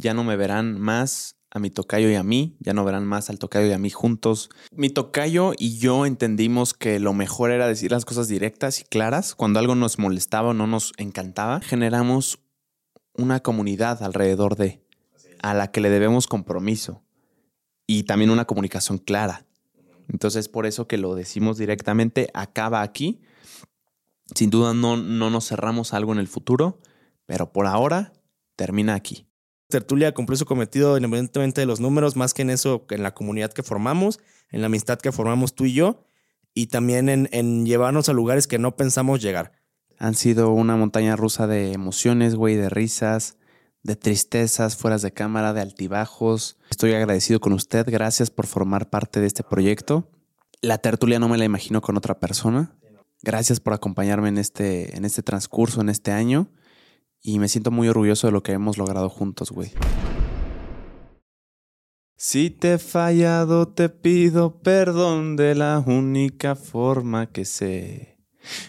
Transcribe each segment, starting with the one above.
ya no me verán más a mi tocayo y a mí, ya no verán más al tocayo y a mí juntos. Mi tocayo y yo entendimos que lo mejor era decir las cosas directas y claras. Cuando algo nos molestaba o no nos encantaba, generamos una comunidad alrededor de, a la que le debemos compromiso y también una comunicación clara. Entonces, por eso que lo decimos directamente, acaba aquí. Sin duda no, no nos cerramos algo en el futuro, pero por ahora termina aquí. Tertulia cumplió su cometido independientemente de los números, más que en eso, en la comunidad que formamos, en la amistad que formamos tú y yo, y también en, llevarnos a lugares que no pensamos llegar. Han sido una montaña rusa de emociones, güey, de risas, de tristezas, fueras de cámara, de altibajos. Estoy agradecido con usted. Gracias por formar parte de este proyecto. La tertulia no me la imagino con otra persona. Gracias por acompañarme en este, en este transcurso, en este año. Y me siento muy orgulloso de lo que hemos logrado juntos, güey. Si te he fallado, te pido perdón de la única forma que sé.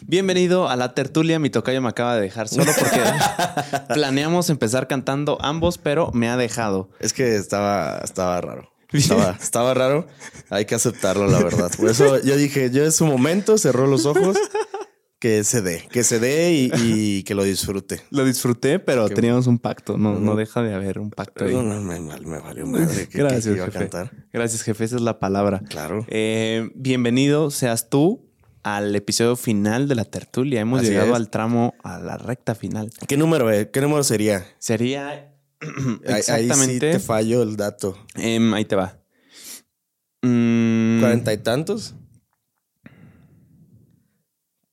Bienvenido a la tertulia. Mi tocayo me acaba de dejar solo porque planeamos empezar cantando ambos, pero me ha dejado. Es que estaba, estaba raro. Estaba, estaba raro. Hay que aceptarlo, la verdad. Por eso yo dije, yo en su momento cerró los ojos que se dé, que se dé y, que lo disfrute. Lo disfruté, pero teníamos un pacto. No, no deja de haber un pacto ahí. No, no, me, me valió madre. Gracias, jefe. Gracias, jefe. Esa es la palabra. Claro. Eh, bienvenido seas tú al episodio final de la tertulia. Hemos llegado al tramo, a la recta final. ¿Qué número, eh? ¿Qué número sería? Sería exactamente. Ahí sí te fallo el dato. Em, ahí te va. Mm. ¿Cuarenta y tantos?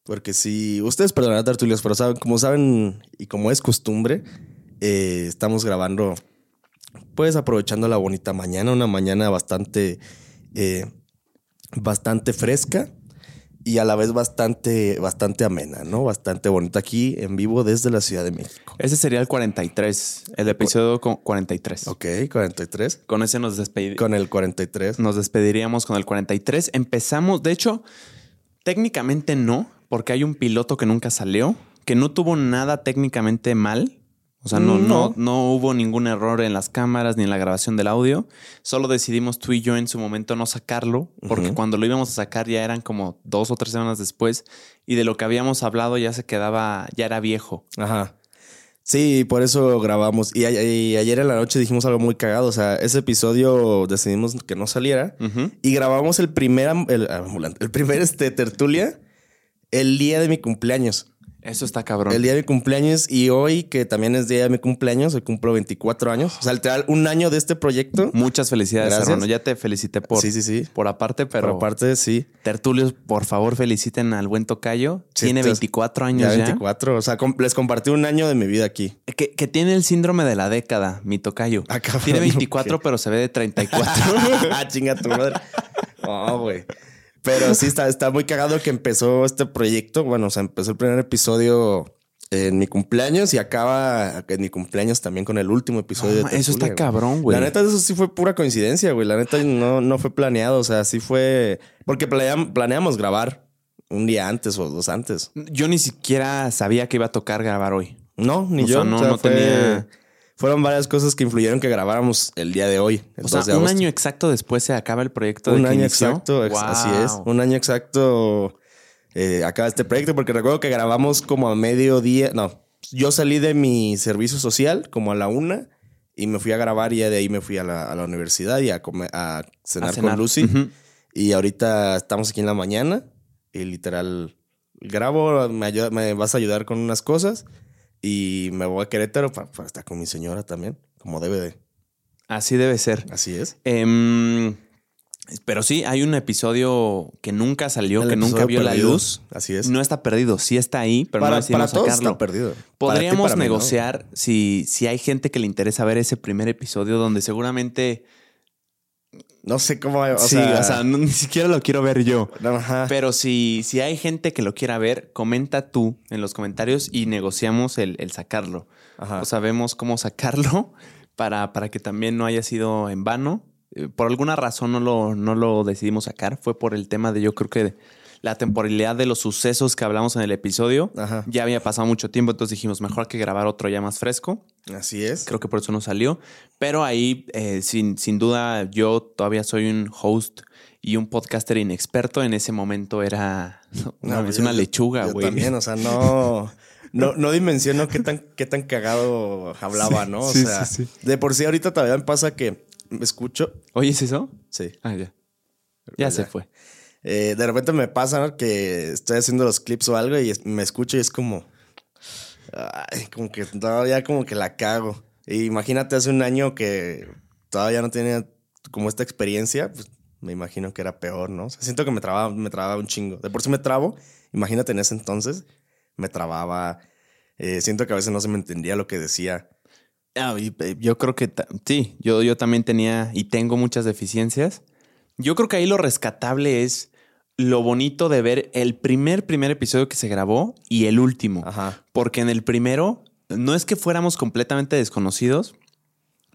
Porque si ustedes perdonarán tertulios, pero saben, como saben y como es costumbre, eh, estamos grabando, pues aprovechando la bonita mañana, una mañana bastante, eh, bastante fresca y a la vez bastante, bastante amena, ¿no? Bastante bonita aquí en vivo desde la Ciudad de México. Ese sería el 43, el episodio 43. Ok, 43. Con ese nos despediríamos. Con el 43. Nos despediríamos con el 43. Empezamos, de hecho, técnicamente no, porque hay un piloto que nunca salió, que no tuvo nada técnicamente mal. O sea, no, no. no, hubo ningún error en las cámaras ni en la grabación del audio. Solo decidimos tú y yo en su momento no sacarlo, porque cuando lo íbamos a sacar ya eran como dos o tres semanas después y de lo que habíamos hablado ya se quedaba, ya era viejo. Ajá. Sí, por eso grabamos. Y, ayer en la noche dijimos algo muy cagado. O sea, ese episodio decidimos que no saliera y grabamos el primer, el, el primer este, tertulia el día de mi cumpleaños. Eso está cabrón. El día de mi cumpleaños y hoy, que también es día de mi cumpleaños, hoy cumplo 24 años. O sea, literal, un año de este proyecto. Muchas felicidades, Gracias. hermano. Ya te felicité por, sí, sí, sí. por aparte, pero. Por aparte, sí. Tertulios, por favor, feliciten al buen tocayo. tiene 24 años ya. 24. O sea, les compartí un año de mi vida aquí. Que, que tiene el síndrome de la década, mi tocayo. Ah, tiene 24, pero se ve de 34. ah, chinga tu madre. Oh, güey. Pero sí, está, está muy cagado que empezó este proyecto. Bueno, o sea, empezó el primer episodio en mi cumpleaños y acaba en mi cumpleaños también con el último episodio. de eso está cabrón, güey. La neta, eso sí fue pura coincidencia, güey. La neta no, no fue planeado. O sea, sí fue. Porque planeamos grabar un día antes o dos antes. Yo ni siquiera sabía que iba a tocar grabar hoy. No, ni yo. no, no tenía fueron varias cosas que influyeron que grabáramos el día de hoy. o sea, un año exacto después se acaba el proyecto. Un año exacto, así es. Un año exacto eh, acaba este proyecto porque recuerdo que grabamos como a mediodía. No, yo salí de mi servicio social como a la una y me fui a grabar y de ahí me fui a la, universidad y a, a, cenar, con Lucy. Y ahorita estamos aquí en la mañana y literal grabo, me, me vas a ayudar con unas cosas y me voy a Querétaro para, estar con mi señora también, como debe de. Así debe ser. Así es. Em, pero sí, hay un episodio que nunca salió, que nunca vio la luz. Así es. No está perdido, sí está ahí, pero no decidimos para sacarlo. Está perdido. Podríamos negociar si, si hay gente que le interesa ver ese primer episodio donde seguramente no sé cómo. O sí, sea... o sea, ni siquiera lo quiero ver yo. Pero si, si hay gente que lo quiera ver, comenta tú en los comentarios y negociamos el, sacarlo. O sabemos cómo sacarlo para, para que también no haya sido en vano. Eh, por alguna razón no lo, no lo decidimos sacar. Fue por el tema de yo creo que la temporalidad de los sucesos que hablamos en el episodio. Ya había pasado mucho tiempo, entonces dijimos, mejor que grabar otro ya más fresco. Así es. Creo que por eso no salió. Pero ahí, eh, sin, sin duda, yo todavía soy un host y un podcaster inexperto. En ese momento era una, lechuga, güey. También, o sea, no. No, no dimensiono qué tan, qué tan cagado hablaba, ¿no? O sea, de por sí ahorita todavía me pasa que me escucho. ¿Oyes eso? Sí. Ah, ya. Ya se fue. Eh, de repente me pasa que estoy haciendo los clips o algo y me escucho y es como. Como que todavía como que la cago. imagínate hace un año que todavía no tenía como esta experiencia, pues me imagino que era peor, ¿no? siento que me trababa, me trababa un chingo. De por sí me trabo, imagínate en ese entonces, me trababa. Eh, siento que a veces no se me entendía lo que decía. Ah, eh, yo creo que sí, yo, yo también tenía y tengo muchas deficiencias. Yo creo que ahí lo rescatable es lo bonito de ver el primer, primer episodio que se grabó y el último. Ajá. Porque en el primero no es que fuéramos completamente desconocidos,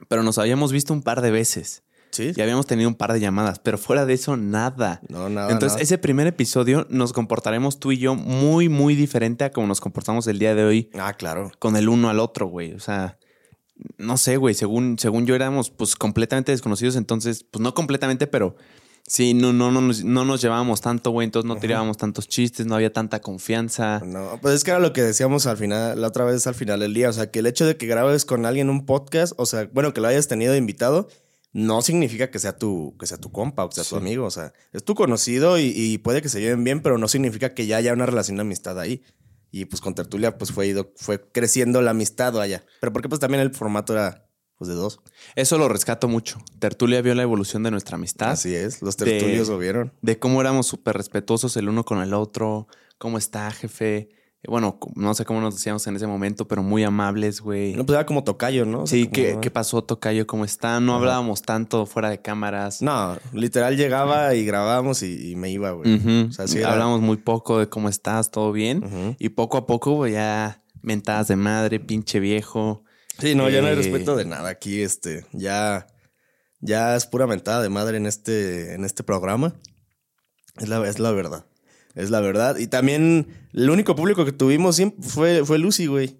pero nos habíamos visto un par de veces. Sí. Y habíamos tenido un par de llamadas, pero fuera de eso, nada. No, nada. Entonces, ese primer episodio nos comportaremos tú y yo muy, muy diferente a como nos comportamos el día de hoy. Ah, claro. Con el uno al otro, güey. O sea, no sé, güey, según, según yo éramos pues completamente desconocidos, entonces, pues no completamente, pero sí, no, no, no, nos, no nos llevábamos tanto, güey, entonces no tirábamos tantos chistes, no había tanta confianza. No, pues es que era lo que decíamos al final, la otra vez al final del día, o sea, que el hecho de que grabes con alguien un podcast, o sea, bueno, que lo hayas tenido invitado, no significa que sea tu, que sea tu compa o que sea tu amigo, o sea, es tu conocido y, y puede que se lleven bien, pero no significa que ya haya una relación de amistad ahí. Y pues con Tertulia pues fue, ido, fue creciendo la amistad allá. Pero porque pues también el formato era pues de dos. Eso lo rescato mucho. Tertulia vio la evolución de nuestra amistad. Así es, los tertulios lo vieron. De cómo éramos súper respetuosos el uno con el otro. ¿Cómo está, jefe? Bueno, no sé cómo nos decíamos en ese momento, pero muy amables, güey. No, pues era como tocayo, ¿no? sí, ¿qué, pasó, tocayo? ¿Cómo está? No hablábamos tanto fuera de cámaras. No, literal llegaba y grabábamos y, me iba, güey. o sea, sí Hablábamos muy poco de cómo estás, todo bien. Y poco a poco, güey, ya mentadas de madre, pinche viejo. Sí, no, ya no hay eh, respeto de nada aquí, este, ya, ya es pura mentada de madre en este, en este programa. Es la, es la verdad. Es la verdad. Y también el único público que tuvimos siempre fue, fue Lucy, güey.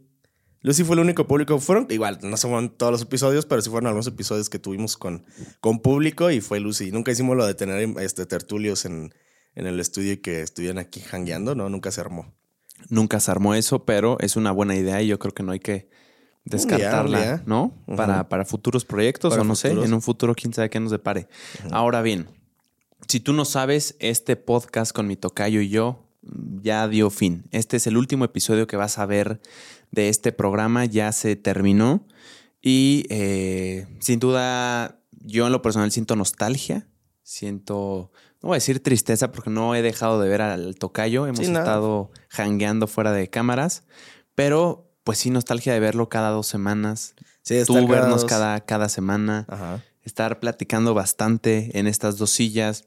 Lucy fue el único público. Fueron, igual, no son todos los episodios, pero sí fueron algunos episodios que tuvimos con, con público y fue Lucy. Nunca hicimos lo de tener este, tertulios en, en el estudio y que estuvieran aquí jangueando, ¿no? Nunca se armó. Nunca se armó eso, pero es una buena idea y yo creo que no hay que descartarla, ¿no? para, para futuros proyectos o no sé, en un futuro quién sabe qué nos depare. Ahora bien, si tú no sabes, este podcast con mi tocayo y yo ya dio fin. Este es el último episodio que vas a ver de este programa, ya se terminó. Y eh, sin duda, yo en lo personal siento nostalgia, siento, no voy a decir tristeza porque no he dejado de ver al tocayo, hemos estado hangueando fuera de cámaras, pero pues sí nostalgia de verlo cada dos semanas. Sí, Tú vernos cada, cada semana. Estar platicando bastante en estas dos sillas.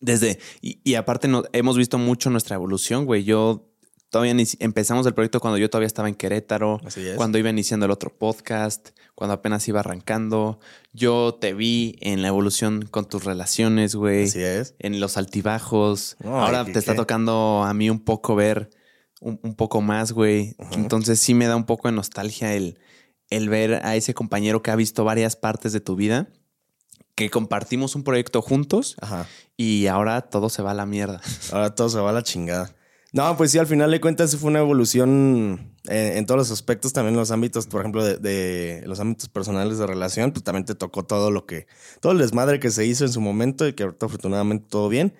Desde, y, aparte no, hemos visto mucho nuestra evolución, güey. Yo todavía empezamos el proyecto cuando yo todavía estaba en Querétaro, cuando iba iniciando el otro podcast, cuando apenas iba arrancando. Yo te vi en la evolución con tus relaciones, güey. Así es. En los altibajos. Ahora te está tocando a mí un poco ver un, poco más, güey. Entonces sí me da un poco de nostalgia el, el ver a ese compañero que ha visto varias partes de tu vida que compartimos un proyecto juntos Ajá. y ahora todo se va a la mierda. Ahora todo se va a la chingada. No, pues sí, al final de cuentas fue una evolución en, todos los aspectos, también en los ámbitos, por ejemplo, de, los ámbitos personales de relación, pues también te tocó todo lo que, todo el desmadre que se hizo en su momento y que ahorita afortunadamente todo bien.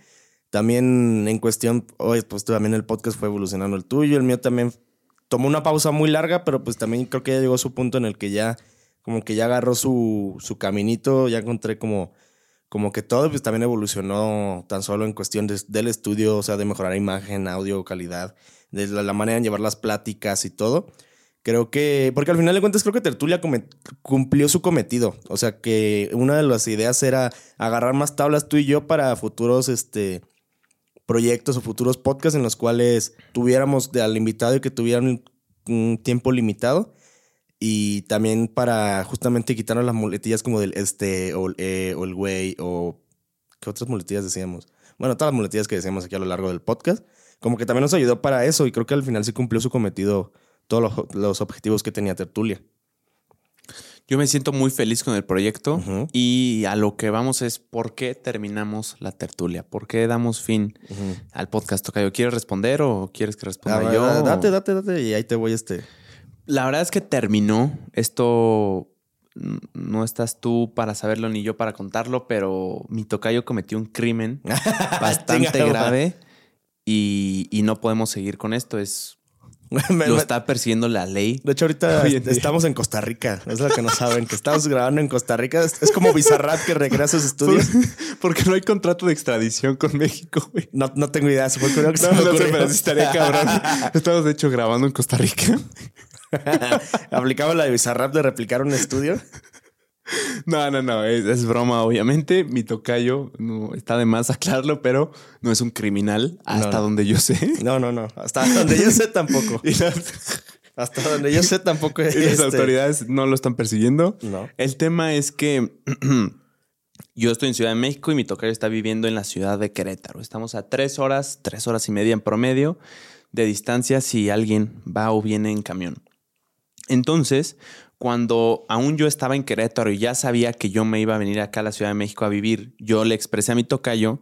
También en cuestión, hoy pues también el podcast fue evolucionando el tuyo, el mío también tomó una pausa muy larga, pero pues también creo que ya llegó a su punto en el que ya como que ya agarró su, su caminito, ya encontré como, como que todo pues también evolucionó tan solo en cuestión del estudio, o sea, de mejorar imagen, audio, calidad, de la, manera de llevar las pláticas y todo. Creo que, porque al final de cuentas creo que Tertulia cumplió su cometido. O sea que una de las ideas era agarrar más tablas tú y yo para futuros este, proyectos o futuros podcasts en los cuales tuviéramos al invitado y que tuvieran un tiempo limitado y también para justamente quitarnos las muletillas como del este o, eh, o el güey o... ¿Qué otras muletillas decíamos? bueno, todas las muletillas que decíamos aquí a lo largo del podcast, como que también nos ayudó para eso y creo que al final sí cumplió su cometido todos los, objetivos que tenía Tertulia. Yo me siento muy feliz con el proyecto y a lo que vamos es por qué terminamos la tertulia, por qué damos fin al podcast. Tocayo, ¿quieres responder o quieres que responda yo? Date, date, date y ahí te voy este. La verdad es que terminó. Esto no estás tú para saberlo ni yo para contarlo, pero mi tocayo cometió un crimen bastante grave y, y no podemos seguir con esto. Es lo está persiguiendo la ley. De hecho, ahorita estamos en Costa Rica. Es lo que no saben, que estamos grabando en Costa Rica. Es, como Bizarrap que regresa a sus estudios. Porque no hay contrato de extradición con México, güey. No, no tengo idea. Se fue que no, pero estaría cabrón. Estamos, de hecho, grabando en Costa Rica. Aplicaba la de Bizarrap de replicar un estudio. No, no, no, es, broma, obviamente. Mi tocayo, no, está de más aclararlo, pero no es un criminal hasta donde yo sé. No, no, no. Hasta donde yo sé tampoco. hasta donde yo sé tampoco. Y las este, autoridades no lo están persiguiendo. No. El tema es que yo estoy en Ciudad de México y mi tocayo está viviendo en la ciudad de Querétaro. Estamos a tres horas, tres horas y media en promedio de distancia si alguien va o viene en camión. Entonces, cuando aún yo estaba en Querétaro y ya sabía que yo me iba a venir acá a la Ciudad de México a vivir, yo le expresé a mi tocayo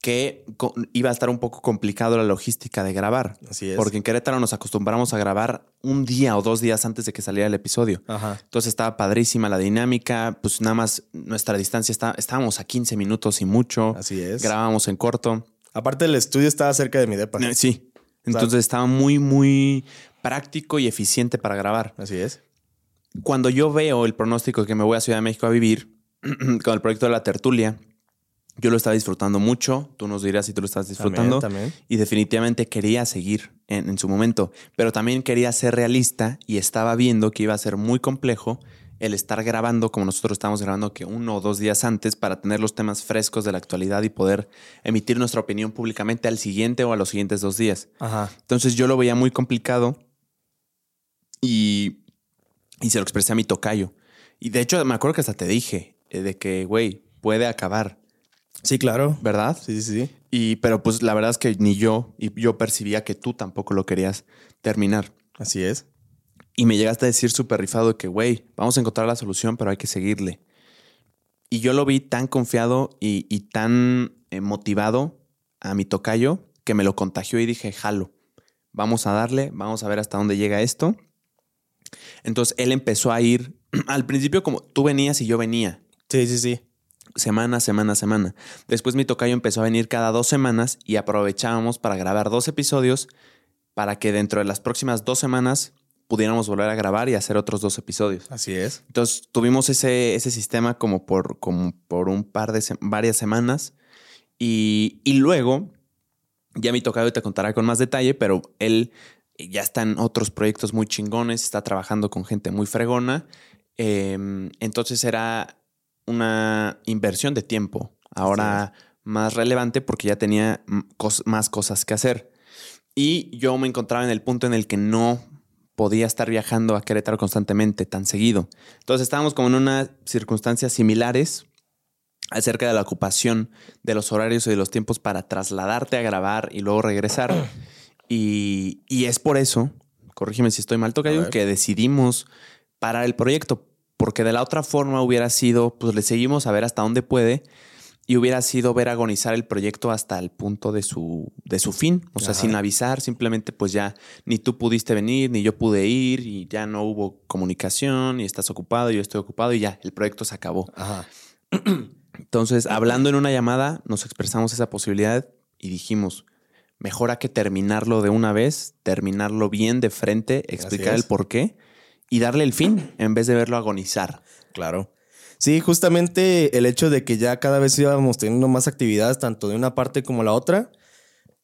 que iba a estar un poco complicado la logística de grabar. Así es. Porque en Querétaro nos acostumbramos a grabar un día o dos días antes de que saliera el episodio. Ajá. Entonces estaba padrísima la dinámica, pues nada más nuestra distancia está, estábamos a 15 minutos y mucho. Así es. Grabábamos en corto. Aparte el estudio estaba cerca de mi depa. Eh, sí. Entonces estaba muy, muy práctico y eficiente para grabar. Así es cuando yo veo el pronóstico de que me voy a Ciudad de México a vivir con el proyecto de la tertulia, yo lo estaba disfrutando mucho. Tú nos dirás si tú lo estás disfrutando. Y definitivamente quería seguir en, en, su momento. Pero también quería ser realista y estaba viendo que iba a ser muy complejo el estar grabando como nosotros estamos grabando que uno o dos días antes para tener los temas frescos de la actualidad y poder emitir nuestra opinión públicamente al siguiente o a los siguientes dos días. Entonces yo lo veía muy complicado y y se lo expresé a mi tocayo. Y de hecho, me acuerdo que hasta te dije eh, de que, güey, puede acabar. Sí, claro. ¿Verdad? Sí, sí, sí. Y, pero pues la verdad es que ni yo, y yo percibía que tú tampoco lo querías terminar. Así es. Y me llegaste a decir súper rifado que, güey, vamos a encontrar la solución, pero hay que seguirle. Y yo lo vi tan confiado y, y tan eh, motivado a mi tocayo que me lo contagió y dije, jalo, vamos a darle, vamos a ver hasta dónde llega esto. Entonces él empezó a ir, al principio como tú venías y yo venía. Sí, sí, sí. Semana, semana, semana. Después mi tocayo empezó a venir cada dos semanas y aprovechábamos para grabar dos episodios para que dentro de las próximas dos semanas pudiéramos volver a grabar y hacer otros dos episodios. Así es. Entonces tuvimos ese, ese sistema como por, como por un par de varias semanas y, y luego ya mi tocayo te contará con más detalle, pero él ya está en otros proyectos muy chingones, está trabajando con gente muy fregona. Em, entonces era una inversión de tiempo, ahora más relevante porque ya tenía más cosas que hacer. Y yo me encontraba en el punto en el que no podía estar viajando a Querétaro constantemente, tan seguido. Entonces estábamos como en unas circunstancias similares acerca de la ocupación de los horarios y de los tiempos para trasladarte a grabar y luego regresar. Y, es por eso, corrígeme si estoy mal, Tocayo, que decidimos parar el proyecto. Porque de la otra forma hubiera sido, pues le seguimos a ver hasta dónde puede y hubiera sido ver agonizar el proyecto hasta el punto de su, de su fin. O sea, sin avisar, simplemente pues ya ni tú pudiste venir, ni yo pude ir y ya no hubo comunicación y estás ocupado, y yo estoy ocupado y ya, el proyecto se acabó. Entonces, hablando en una llamada, nos expresamos esa posibilidad y dijimos, mejor hay que terminarlo de una vez, terminarlo bien de frente, explicar el por qué y darle el fin en vez de verlo agonizar. Claro. Sí, justamente el hecho de que ya cada vez íbamos teniendo más actividades, tanto de una parte como la otra,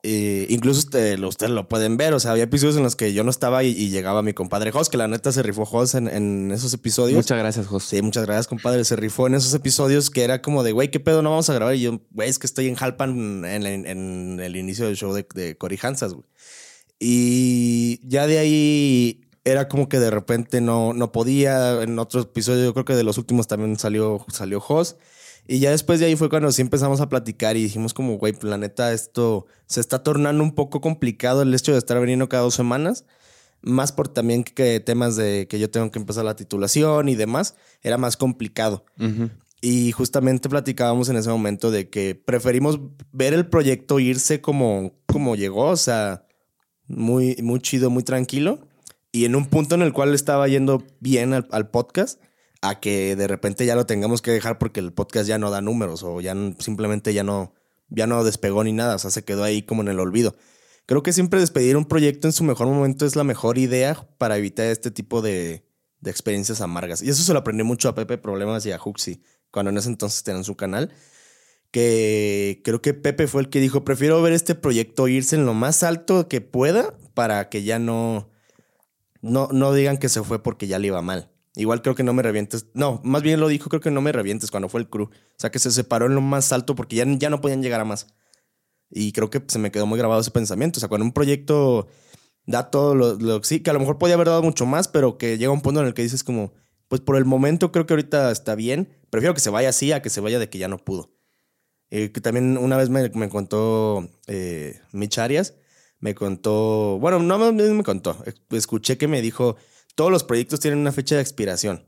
eh, incluso ustedes lo pueden ver. O sea, había episodios en los que yo no estaba y, llegaba mi compadre Jos, que la neta se rifó Jos en, esos episodios. Muchas gracias, Jos. Sí, muchas gracias, compadre. Se rifó en esos episodios que era como de, güey, ¿qué pedo no vamos a grabar? Y yo, güey, es que estoy en Jalpan en, el inicio del show de, de Cory Hansas, güey. Y ya de ahí era como que de repente no, no podía. En otro episodio, yo creo que de los últimos también salió, salió Jos. Y ya después de ahí fue cuando sí empezamos a platicar y dijimos como, güey, pues la neta, esto se está tornando un poco complicado el hecho de estar viniendo cada dos semanas. Más por también que temas de que yo tengo que empezar la titulación y demás. Era más complicado. Y justamente platicábamos en ese momento de que preferimos ver el proyecto irse como, como llegó, o sea, muy, muy chido, muy tranquilo. Y en un punto en el cual estaba yendo bien al, podcast, a que de repente ya lo tengamos que dejar porque el podcast ya no da números o ya simplemente ya no, ya no despegó ni nada, o sea, se quedó ahí como en el olvido. Creo que siempre despedir un proyecto en su mejor momento es la mejor idea para evitar este tipo de, experiencias amargas. Y eso se lo aprendí mucho a Pepe Problemas y a Huxi cuando en ese entonces tenían su canal, que creo que Pepe fue el que dijo, prefiero ver este proyecto irse en lo más alto que pueda para que ya no, no, no digan que se fue porque ya le iba mal. Igual creo que no me revientes. No, más bien lo dijo, creo que no me revientes cuando fue el crew. O sea, que se separó en lo más alto porque ya, ya no podían llegar a más. Y creo que se me quedó muy grabado ese pensamiento. O sea, cuando un proyecto da todo lo, lo sí, que a lo mejor podía haber dado mucho más, pero que llega un punto en el que dices como, pues por el momento creo que ahorita está bien. Prefiero que se vaya así a que se vaya de que ya no pudo. Eh, que también una vez me, me contó eh, Mitch Arias, me contó, bueno, no me contó, escuché que me dijo, todos los proyectos tienen una fecha de expiración.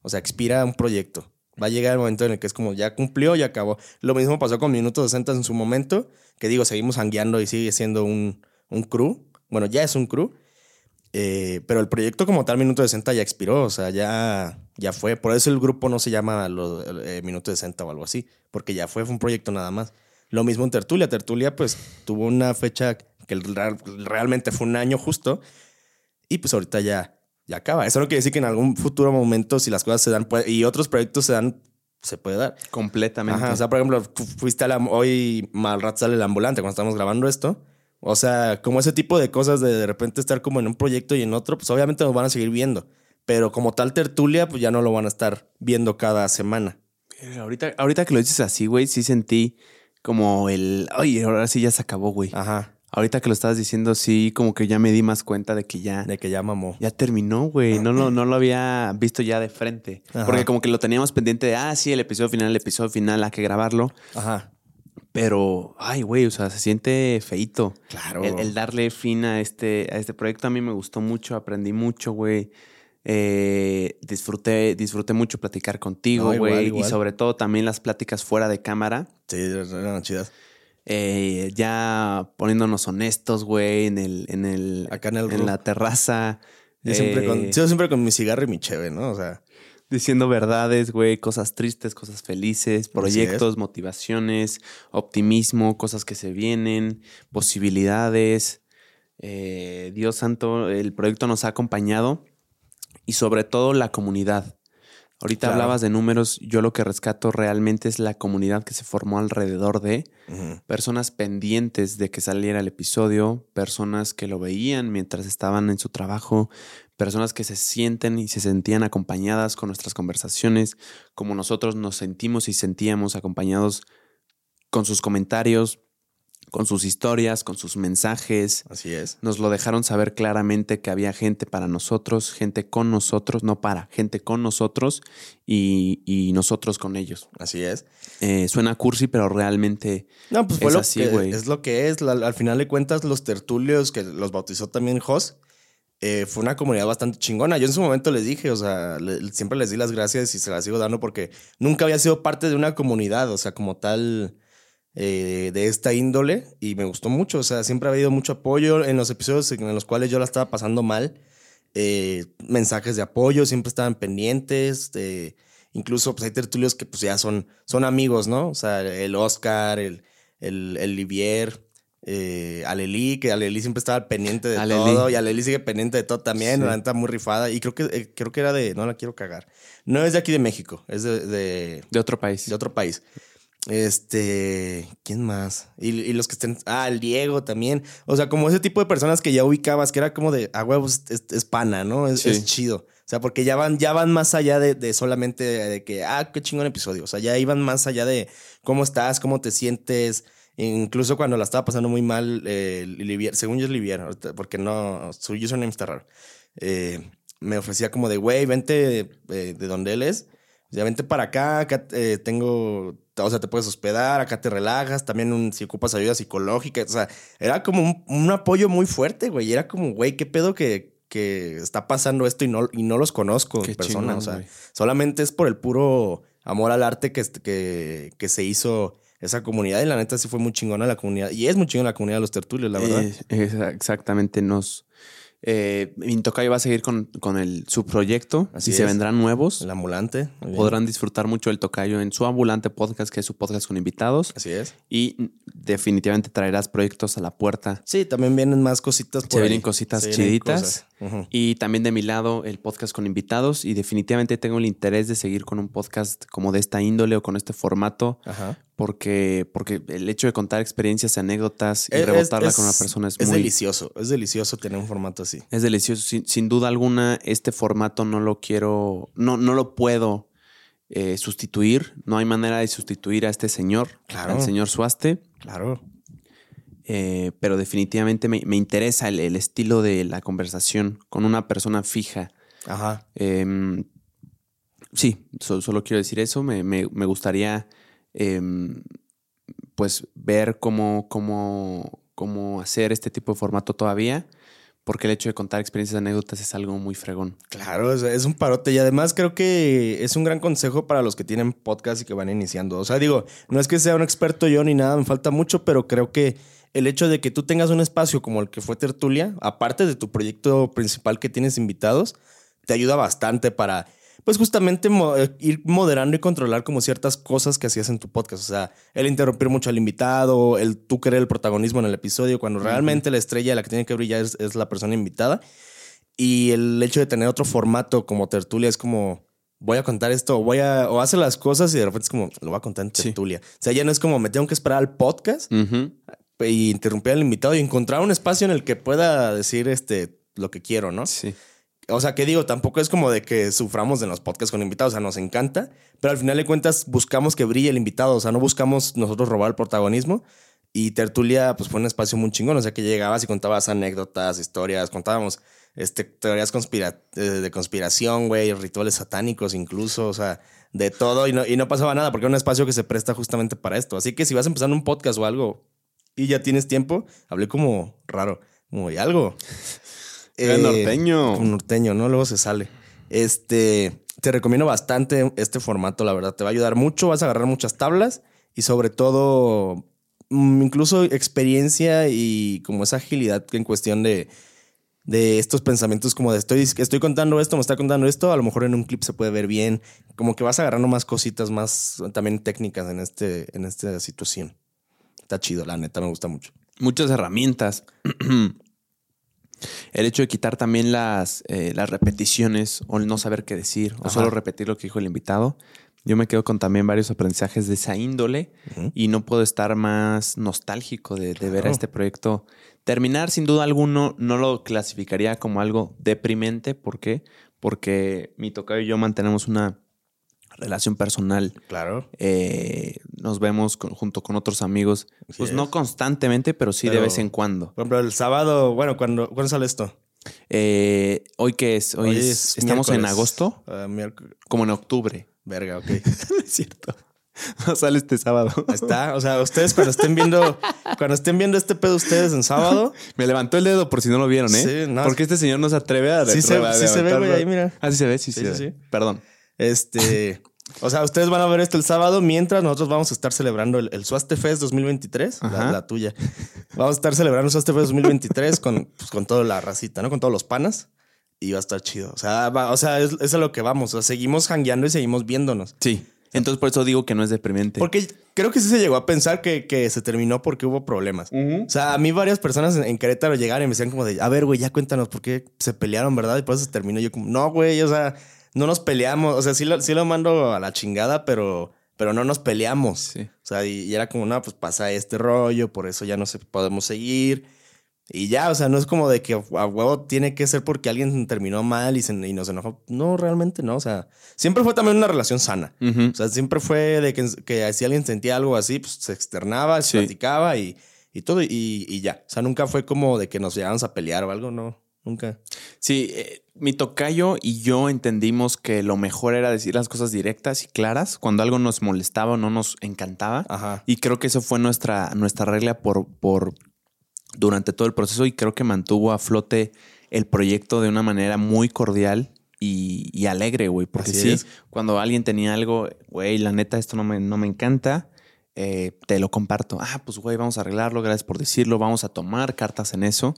O sea, expira un proyecto. Va a llegar el momento en el que es como ya cumplió, y acabó. Lo mismo pasó con Minuto 60 en su momento, que digo, seguimos hangueando y sigue siendo un, un crew. Bueno, ya es un crew. Eh, pero el proyecto como tal, Minuto 60, ya expiró, o sea, ya, ya fue. Por eso el grupo no se llama lo, eh, Minuto 60 o algo así, porque ya fue, fue un proyecto nada más. Lo mismo en Tertulia. Tertulia, pues, tuvo una fecha que realmente fue un año justo, y pues ahorita ya, ya acaba. Eso no quiere decir que en algún futuro momento, si las cosas se dan, y otros proyectos se dan, se puede dar. Completamente. o sea, por ejemplo, fuiste a la, hoy Malrat sale el ambulante cuando estamos grabando esto. O sea, como ese tipo de cosas de de repente estar como en un proyecto y en otro, pues obviamente nos van a seguir viendo. Pero como tal tertulia, pues ya no lo van a estar viendo cada semana. Ahorita, ahorita que lo dices así, güey, sí sentí como el, ay, ahora sí ya se acabó, güey. Ajá. Ahorita que lo estabas diciendo, sí, como que ya me di más cuenta de que ya. De que ya mamó. Ya terminó, güey. No, no, no lo había visto ya de frente. Porque como que lo teníamos pendiente de, ah, sí, el episodio final, el episodio final, hay que grabarlo. Ajá. Pero, ay, güey, o sea, se siente feito. Claro. El, darle fin a este, a este proyecto a mí me gustó mucho, aprendí mucho, güey. Eh, disfruté, disfruté mucho platicar contigo, güey. y sobre todo también las pláticas fuera de cámara. Sí, eran chidas. Eh, ya poniéndonos honestos, güey, en el, en el, Acá en, el en la terraza. Yo, siempre con, yo eh, siempre con mi cigarro y mi cheve, ¿no? O sea diciendo verdades, güey, cosas tristes, cosas felices, proyectos, motivaciones, optimismo, cosas que se vienen, posibilidades. Eh, Dios santo, el proyecto nos ha acompañado y sobre todo la comunidad. Ahorita hablabas de números, yo lo que rescato realmente es la comunidad que se formó alrededor de personas pendientes de que saliera el episodio, personas que lo veían mientras estaban en su trabajo, personas que se sienten y se sentían acompañadas con nuestras conversaciones, como nosotros nos sentimos y sentíamos acompañados con sus comentarios, con sus historias, con sus mensajes. Así es. Nos lo dejaron saber claramente que había gente para nosotros, gente con nosotros, no para, gente con nosotros y, nosotros con ellos. Así es. Eh, suena cursi, pero realmente no, pues es así, güey. Es lo que es. al final de cuentas, los tertulios que los bautizó también Jos, eh, fue una comunidad bastante chingona. Yo en su momento les dije, o sea, siempre les di las gracias y se las sigo dando porque nunca había sido parte de una comunidad, o sea, como tal, eh, de esta índole y me gustó mucho, o sea, siempre ha habido mucho apoyo en los episodios en los cuales yo la estaba pasando mal. Eh, mensajes de apoyo siempre estaban pendientes. incluso pues, hay tertulios que pues ya son, son amigos, ¿no? O sea, el Oscar, el, el, el Livier, eh, Aleli, que Aleli siempre estaba pendiente de todo. Y Aleli sigue pendiente de todo también. La neta muy rifada. Y creo que, eh, creo que era de. No la quiero cagar. No es de aquí de México. Es de. De, otro país. De otro país. Este. ¿Quién más? Y, los que estén. Ah, el Diego también. O sea, como ese tipo de personas que ya ubicabas, que era como de. A huevos, es, pana, ¿no? Es, chido. O sea, porque ya van, ya van más allá de, de solamente de que, ah, qué chingón episodio. O sea, ya iban más allá de cómo estás, cómo te sientes, Incluso cuando la estaba pasando muy mal, eh, según yo es Livier, porque no, su username está raro. Eh, me ofrecía como de, güey, vente eh, de donde él es, Ya vente para acá, acá eh, tengo, o sea, te puedes hospedar, acá te relajas, también si ocupas ayuda psicológica, o sea, era como un, apoyo muy fuerte, güey, era como, güey, qué pedo que, que está pasando esto y no, y no los conozco en persona, o sea, solamente es por el puro amor al arte que, que, que se hizo esa comunidad eh, Tocayo va a seguir con, con el, su proyecto Así y se vendrán nuevos. El ambulante. Podrán disfrutar mucho el Tocayo en su ambulante podcast, que es su podcast con invitados. Así es. Y definitivamente traerás proyectos a la puerta. Sí, también vienen más cositas por Se vienen cositas chiditas. Y también de mi lado, el podcast con invitados. Y definitivamente tengo el interés de seguir con un podcast como de esta índole o con este formato. Ajá porque, porque el hecho de contar experiencias, anécdotas y rebotarla con una persona es, es delicioso. Es delicioso tener un formato así. Es delicioso. Sin, duda alguna, este formato no lo quiero, no, no lo puedo eh, sustituir. No hay manera de sustituir a este señor, al señor Suaste. Claro. Eh, pero definitivamente me, interesa el, estilo de la conversación con una persona fija. Ajá. Em, sí, solo quiero decir eso. me, me gustaría Em, pues ver cómo, cómo, cómo hacer este tipo de formato todavía porque el hecho de contar experiencias, anécdotas es algo muy fregón. Claro, es, un parote y además creo que es un gran consejo para los que tienen podcast y que van iniciando. O sea, digo, no es que sea un experto yo ni nada, me falta mucho, pero creo que el hecho de que tú tengas un espacio como el que fue Tertulia, aparte de tu proyecto principal que tienes invitados, te ayuda bastante para pues justamente eh, ir moderando y controlar como ciertas cosas que hacías en tu podcast. O sea, el interrumpir mucho al invitado, el tú querer el protagonismo en el episodio, cuando realmente la estrella la que tiene que brillar es, la persona invitada. Y el hecho de tener otro formato como tertulia es como, voy a contar esto, o voy a, o hace las cosas y de repente es como, lo voy a contar en tertulia. O sea, ya no es como me tengo que esperar al podcast y interrumpir al invitado y encontrar un espacio en el que pueda decir este, lo que quiero, ¿no? Sí. O sea, que digo, tampoco es como de que suframos en los podcasts con invitados, o sea, nos encanta, pero al final de cuentas buscamos que brille el invitado, o sea, no buscamos nosotros robar el protagonismo. Y Tertulia, pues fue un espacio muy chingón, o sea, que llegabas y contabas anécdotas, historias, contábamos este, teorías de conspiración, güey, rituales satánicos incluso, o sea, de todo y no, y no pasaba nada, porque es un espacio que se presta justamente para esto. Así que si vas empezando un podcast o algo y ya tienes tiempo, hablé como raro, como, ¿y algo? Eh, norteño. norteño, ¿no? Luego se sale. Este, te recomiendo bastante este formato, la verdad. Te va a ayudar mucho, vas a agarrar muchas tablas y sobre todo, mm, incluso experiencia y como esa agilidad en cuestión de, de estos pensamientos como de estoy, estoy contando esto, me está contando esto, a lo mejor en un clip se puede ver bien, como que vas agarrando más cositas, más también técnicas en, este, en esta situación. Está chido, la neta, me gusta mucho. Muchas herramientas. El hecho de quitar también las, eh, las repeticiones o el no saber qué decir o solo repetir lo que dijo el invitado. Yo me quedo con también varios aprendizajes de esa índole y no puedo estar más nostálgico de, ver a este proyecto terminar. Sin duda alguno, no lo clasificaría como algo deprimente. ¿Por qué? Porque mi tocayo y yo mantenemos una relación personal. Claro. Eh, nos vemos junto con otros amigos. pues no constantemente, pero sí de vez en cuando. Por ejemplo, el sábado, bueno, ¿cuándo, ¿cuándo sale esto? Eh, ¿Hoy qué es? Hoy, es, estamos en agosto. Ah, como en octubre. Verga, ok. no es cierto. No sale este sábado. está. O sea, ustedes cuando estén viendo, cuando estén viendo este pedo ustedes en sábado. Me levantó el dedo por si no lo vieron, ¿eh? Sí, no. Porque este señor no se atreve a. Sí, se, sí se ve, güey, ahí, mira. Ah, sí se ve, sí, sí. sí, Perdón. Este. O sea, ustedes van a ver esto el sábado mientras nosotros vamos a estar celebrando el, Suaste Fest 2023, la, tuya. Vamos a estar celebrando el Suaste Fest 2023 con, pues, con toda la racita, ¿no? Con todos los panas. Y va a estar chido. O sea, o sea es, es, a lo que vamos. O sea, seguimos hangueando y seguimos viéndonos. Sí. Entonces, por eso digo que no es deprimente. Porque creo que sí se llegó a pensar que, que se terminó porque hubo problemas. O sea, a mí varias personas en, Querétaro llegaron y me decían como de, a ver, güey, ya cuéntanos por qué se pelearon, ¿verdad? Y por eso se terminó. Yo como, no, güey, o sea no nos peleamos. O sea, sí lo, sí lo mando a la chingada, pero, pero no nos peleamos. Sí. O sea, y, era como, no, pues pasa este rollo, por eso ya no se, podemos seguir. Y ya, o sea, no es como de que a huevo tiene que ser porque alguien terminó mal y, se, y nos enojó. No, realmente no. O sea, siempre fue también una relación sana. O sea, siempre fue de que, que, si alguien sentía algo así, pues se externaba, se platicaba y, y todo, y, y, ya. O sea, nunca fue como de que nos llegáramos a pelear o algo, no. Nunca. Sí, eh, mi tocayo y yo entendimos que lo mejor era decir las cosas directas y claras cuando algo nos molestaba o no nos encantaba. Ajá. Y creo que eso fue nuestra, nuestra regla por, por durante todo el proceso y creo que mantuvo a flote el proyecto de una manera muy cordial y, alegre, güey. Porque sí, cuando alguien tenía algo, güey, la neta, esto no me, no me encanta, eh, te lo comparto. Ah, pues, güey, vamos a arreglarlo, gracias por decirlo, vamos a tomar cartas en eso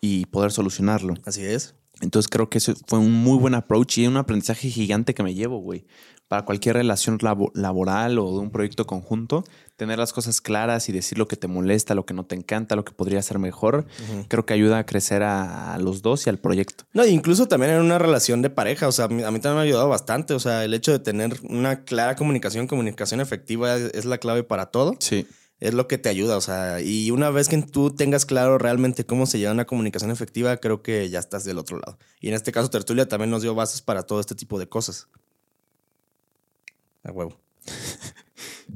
y poder solucionarlo. Así es. Entonces creo que eso fue un muy buen approach y un aprendizaje gigante que me llevo, güey. Para cualquier relación laboral o de un proyecto conjunto, tener las cosas claras y decir lo que te molesta, lo que no te encanta, lo que podría ser mejor, creo que ayuda a crecer a, los dos y al proyecto. No, incluso también en una relación de pareja, o sea, a mí, también me ha ayudado bastante, o sea, el hecho de tener una clara comunicación, comunicación efectiva es la clave para todo. Sí es lo que te ayuda. O sea, y una vez que tú tengas claro realmente cómo se lleva una comunicación efectiva, creo que ya estás del otro lado. Y en este caso, Tertulia también nos dio bases para todo este tipo de cosas. A huevo.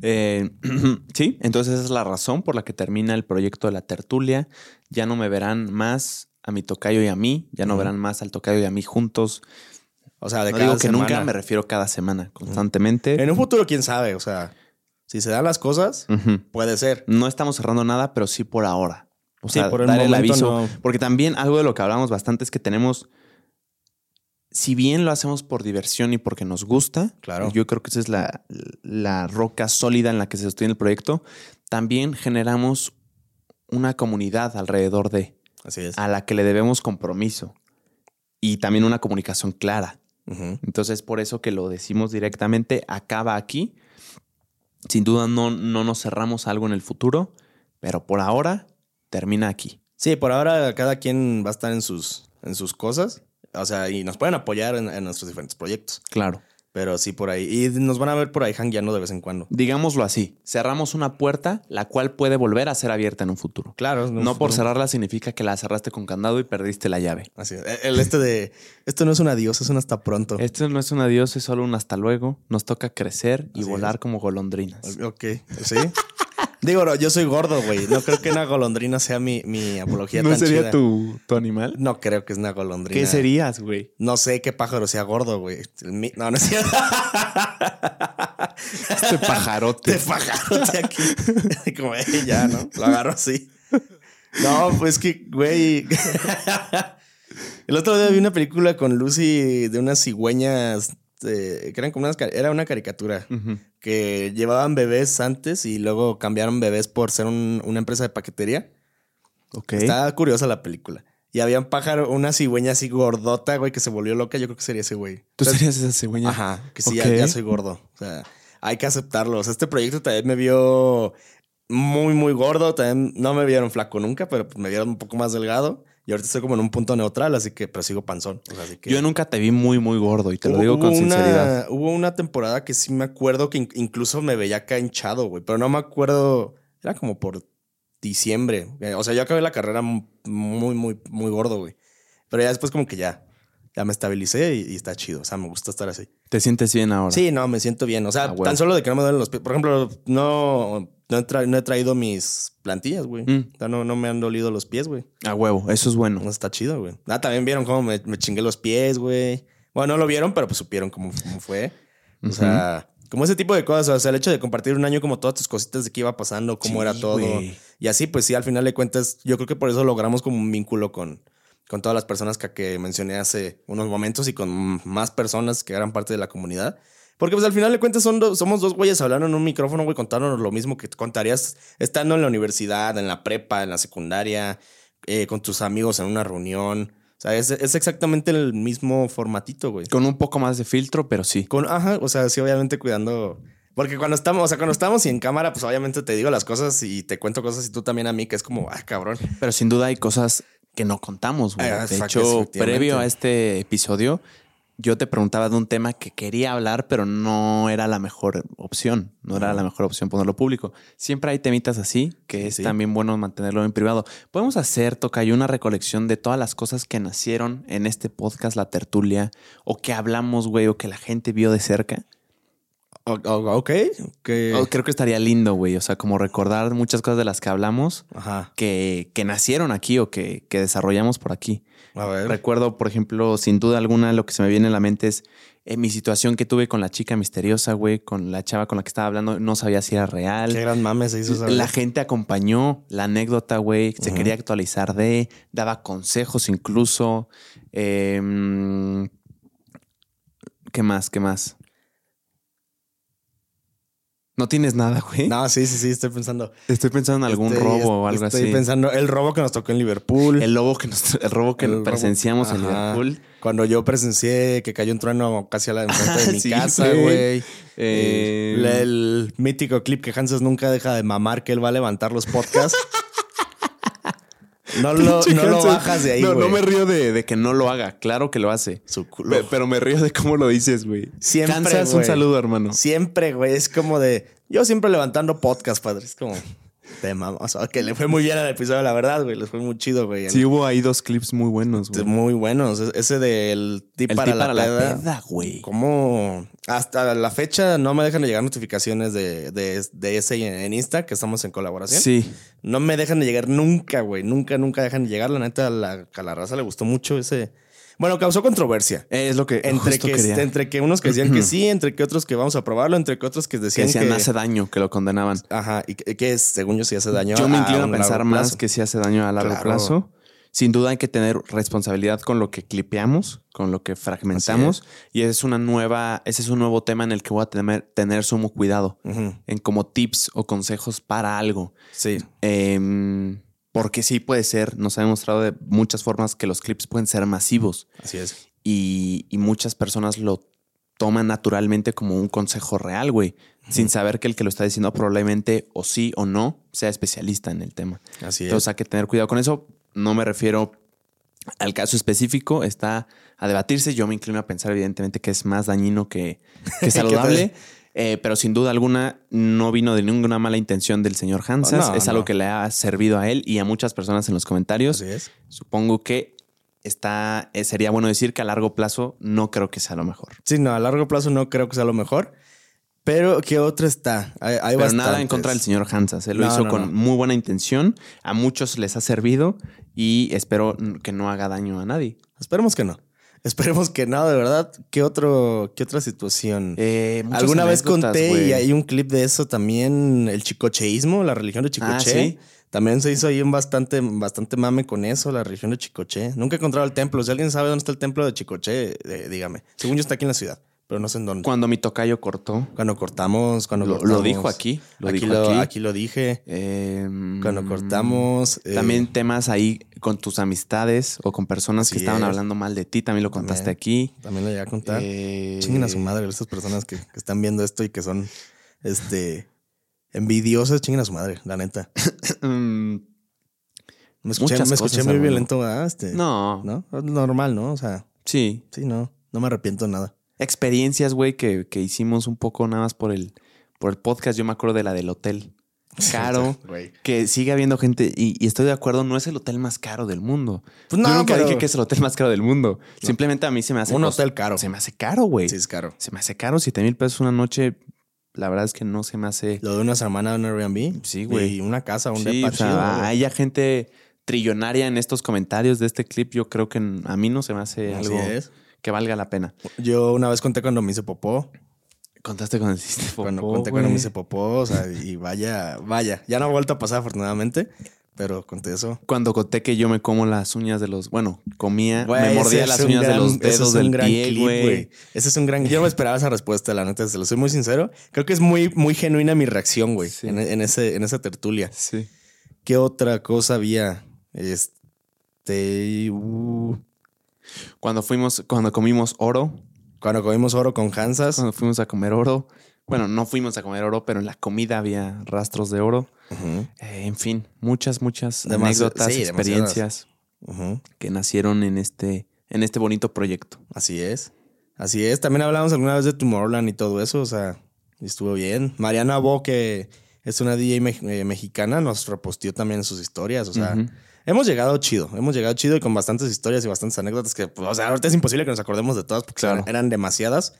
Eh, sí, entonces esa es la razón por la que termina el proyecto de la tertulia. Ya no me verán más a mi tocayo y a mí, ya no verán más al tocayo y a mí juntos. O sea, de no digo que nunca, me refiero cada semana, constantemente. En un futuro, quién sabe, o sea. Si se dan las cosas, puede ser. No estamos cerrando nada, pero sí por ahora. O sea, por el dar el aviso. Porque también algo de lo que hablamos bastante es que tenemos. Si bien lo hacemos por diversión y porque nos gusta, claro. yo creo que esa es la, la roca sólida en la que se sostiene el proyecto. También generamos una comunidad alrededor de. Así es. A la que le debemos compromiso y también una comunicación clara. Entonces, por eso que lo decimos directamente, acaba aquí sin duda no, no nos cerramos algo en el futuro, pero por ahora termina aquí. Sí, por ahora cada quien va a estar en sus, en sus cosas. O sea, y nos pueden apoyar en, en nuestros diferentes proyectos. Claro. Pero sí, por ahí. Y nos van a ver por ahí hangueando de vez en cuando. Digámoslo así. Cerramos una puerta, la cual puede volver a ser abierta en un futuro. Claro. no por cerrarla significa que la cerraste con candado y perdiste la llave. Así es. El este de. Esto no es un adiós, es un hasta pronto. Esto no es un adiós, es solo un hasta luego. Nos toca crecer y volar como golondrinas. Ok. Sí. Digo, yo soy gordo, güey. No creo que una golondrina sea mi, mi apología ¿No sería Tu, tu animal? No creo que es una golondrina. ¿Qué serías, güey? No sé qué pájaro sea gordo, güey. No, no es cierto. Este pajarote. Este pajarote aquí. Como, ya, ¿no? Lo agarro así. No, pues que, güey. El otro día vi una película con Lucy de unas cigüeñas este, que eran como unas, era una caricatura que llevaban bebés antes y luego cambiaron bebés por ser una empresa de paquetería. Ok. Estaba curiosa la película. Y había un pájaro, una cigüeña así gordota, güey, que se volvió loca. Yo creo que sería ese güey. ¿Tú serías esa cigüeña? Ajá, que sí, ya, soy gordo. O sea, hay que aceptarlo. O sea, este proyecto también me vio muy, muy gordo. También no me vieron flaco nunca, pero me vieron un poco más delgado. Y ahorita estoy como en un punto neutral, así que, pero sigo panzón. Yo nunca te vi muy, muy gordo y te lo digo con sinceridad. Hubo una temporada que sí me acuerdo que incluso me veía acá hinchado, güey, pero no me acuerdo. Era como por diciembre. O sea, yo acabé la carrera muy, muy, muy gordo, güey. Pero ya después, como que ya, ya me estabilicé y, está chido. O sea, me gusta estar así. ¿Te sientes bien ahora? Sí, no, me siento bien. O sea, ah, tan solo de que no me duelen los pies. Por ejemplo, no no he, traído mis plantillas, güey. Mm. no, no me han dolido los pies, güey. A huevo, eso es bueno. está chido, güey. Ah, también vieron cómo me, chingué los pies, güey. Bueno, no lo vieron, pero pues supieron cómo, fue. O sea, como ese tipo de cosas. O sea, el hecho de compartir un año como todas tus cositas de qué iba pasando, cómo era todo. Y así, pues sí, al final de cuentas, yo creo que por eso logramos como un vínculo con, con todas las personas que, que mencioné hace unos momentos y con más personas que eran parte de la comunidad. Porque pues al final de cuentas son somos dos güeyes hablando en un micrófono, güey, contándonos lo mismo que contarías estando en la universidad, en la prepa, en la secundaria, eh, con tus amigos en una reunión. O sea, es, exactamente el mismo formatito, güey. Con un poco más de filtro, pero sí. Con, ajá, o sea, sí, obviamente cuidando. Porque cuando estamos, o sea, cuando estamos y en cámara, pues obviamente te digo las cosas y te cuento cosas y tú también a mí, que es como, ah, cabrón. Pero sin duda hay cosas que no contamos, güey. Ah, de hecho, previo a este episodio, yo te preguntaba de un tema que quería hablar, pero no era la mejor opción. No era la mejor opción ponerlo público. Siempre hay temitas así, que es también bueno mantenerlo en privado. Podemos hacer, Tocayo, una recolección de todas las cosas que nacieron en este podcast, La Tertulia, o que hablamos, güey, o que la gente vio de cerca. ok. Oh, creo que estaría lindo, güey. O sea, como recordar muchas cosas de las que hablamos Que, que nacieron aquí o que, que desarrollamos por aquí. A ver. Recuerdo, por ejemplo, sin duda alguna, lo que se me viene a la mente es eh, mi situación que tuve con la chica misteriosa, güey, con la chava con la que estaba hablando, no sabía si era real. Qué gran mames se hizo La gente acompañó la anécdota, güey, se quería actualizar de, daba consejos incluso. Em, ¿Qué más? ¿Qué más? No tienes nada, güey. No, sí, sí, sí, estoy pensando. Estoy pensando en algún robo o algo así. Estoy pensando el robo que nos tocó en Liverpool. El robo que nos, el robo que presenciamos en Liverpool. Cuando yo presencié que cayó un trueno casi a la enfrente de mi casa, güey. Eh, el, mítico clip que Hanses nunca deja de mamar que él va a levantar los podcasts. No lo, bajas de ahí, No, no me río de, que no lo haga. Claro que lo hace. Pero me río de cómo lo dices, güey. Siempre, Kansas, un saludo, hermano. Siempre, güey. Es como de... Yo siempre levantando podcast, padre. Es como tema. O sea, que le fue muy bien al episodio, la verdad, güey. Les fue muy chido, güey. Sí, hubo ahí dos clips muy buenos, güey. Muy buenos. Ese del tip para, la, peda, güey. Como hasta la fecha no me dejan de llegar notificaciones de, de, ese en Insta, que estamos en colaboración. Sí. No me dejan de llegar nunca, güey. Nunca, nunca dejan de llegar. La neta, a la, a la raza le gustó mucho ese bueno, causó controversia. Es lo que entre que entre que unos que decían que sí, entre que otros que vamos a probarlo, entre que otros que decían que, que, hace daño, que lo condenaban. Ajá, y que, según yo sí hace daño. Yo me inclino a, pensar más que sí hace daño a largo plazo. Sin duda hay que tener responsabilidad con lo que clipeamos, con lo que fragmentamos. Y ese es una nueva, ese es un nuevo tema en el que voy a tener, tener sumo cuidado. En como tips o consejos para algo. Sí. Eh, porque sí puede ser, nos ha demostrado de muchas formas que los clips pueden ser masivos. Así es. Y, muchas personas lo toman naturalmente como un consejo real, güey, sin saber que el que lo está diciendo probablemente o sí o no sea especialista en el tema. Así es. Entonces hay que tener cuidado con eso. No me refiero al caso específico, está a debatirse. Yo me inclino a pensar, evidentemente, que es más dañino que, que saludable. Eh, pero sin duda alguna no vino de ninguna mala intención del señor Hansas. es algo que le ha servido a él y a muchas personas en los comentarios. es. Supongo que está, eh, sería bueno decir que a largo plazo no creo que sea lo mejor. Sí, no, a largo plazo no creo que sea lo mejor. Pero, ¿qué otro está? Hay, pero nada en contra del señor Hansas. Él lo hizo con muy buena intención. A muchos les ha servido y espero que no haga daño a nadie. Esperemos que no. Esperemos que no, de verdad. ¿Qué, otro, qué otra situación? Eh, Alguna vez conté y hay un clip de eso también, el chicocheísmo, la religión de ah, Chicoche. También se hizo ahí un bastante, bastante mame con eso, la religión de Chicoche. Nunca he encontrado el templo. Si alguien sabe dónde está el templo de Chicoche, eh, dígame. Según yo está aquí en la ciudad pero no sé en dónde. Cuando mi tocayo cortó. Cuando cortamos, cuando lo, dijo aquí. Lo aquí, lo, aquí. lo dije. Em, cuando cortamos. Eh, también temas ahí con tus amistades o con personas que estaban hablando mal de ti, también lo contaste aquí. También lo llegué a contar. Eh, Chinguen a su madre, estas personas que, están viendo esto y que son este envidiosas, chinguen a su madre, la neta. Mm, me escuché, me escuché muy violento, Este, no. ¿No? Normal, ¿no? O sea. Sí. Sí, no. No me arrepiento de nada experiencias, güey, que, hicimos un poco nada más por el, por el podcast. Yo me acuerdo de la del hotel caro, que sigue habiendo gente, y, estoy de acuerdo, no es el hotel más caro del mundo. Pues no, Yo nunca dije que es el hotel más caro del mundo. Simplemente a mí se me hace... Un hotel caro. Se me hace caro, güey. Sí, es caro. Se me hace caro, siete mil pesos una noche. La verdad es que no se me hace... Lo de una semana en Airbnb. Sí, güey. Y una casa, un sí, hay gente trillonaria en estos comentarios de este clip. Yo creo que a mí no se me hace algo... Es que valga la pena. Yo una vez conté cuando me hice popó. Contaste cuando hiciste popó. Cuando conté cuando me hice popó, o sea, y vaya, vaya. Ya no ha vuelto a pasar, afortunadamente. Pero conté eso. Cuando conté que yo me como las uñas de los. Bueno, comía, me mordía las uñas de los dedos del pie, güey. Ese es un gran. Yo no me esperaba esa respuesta, la neta, se lo soy muy sincero. Creo que es muy, muy genuina mi reacción, güey, en, ese, en esa tertulia. Sí. ¿Qué otra cosa había? Este. Uh, cuando fuimos, cuando comimos oro. Cuando comimos oro con Hansas. Cuando fuimos a comer oro. Bueno, no fuimos a comer oro, pero en la comida había rastros de oro. Eh, en fin, muchas, muchas anécdotas, experiencias que nacieron en este, en este bonito proyecto. Así es. Así es. También hablamos alguna vez de Tomorrowland y todo eso. O sea, estuvo bien. Mariana Bo, que es una DJ eh, mexicana, nos reposteó también sus historias. O sea, Hemos llegado chido, hemos llegado chido y con bastantes historias y bastantes anécdotas que, pues, o sea, ahorita es imposible que nos acordemos de todas porque eran demasiadas.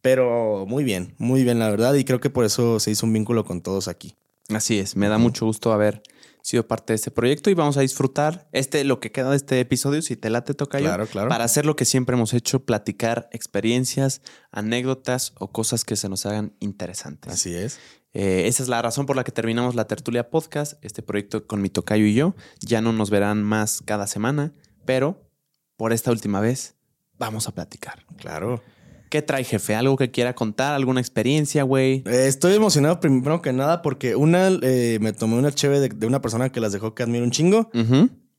Pero muy bien, muy bien, la verdad. Y creo que por eso se hizo un vínculo con todos aquí. Así es, me da mucho gusto haber sido parte de este proyecto y vamos a disfrutar este lo que queda de este episodio, si te late toca claro, claro. para hacer lo que siempre hemos hecho, platicar experiencias, anécdotas o cosas que se nos hagan interesantes. Así es. Eh, esa es la razón por la que terminamos la tertulia podcast, este proyecto con mi tocayo y yo. Ya no nos verán más cada semana, pero por esta última vez vamos a platicar. Claro. ¿Qué trae, jefe? ¿Algo que quiera contar? ¿Alguna experiencia, güey? Eh, estoy emocionado primero que nada porque una, eh, me tomé una chévere de, una persona que las dejó que admiro un chingo.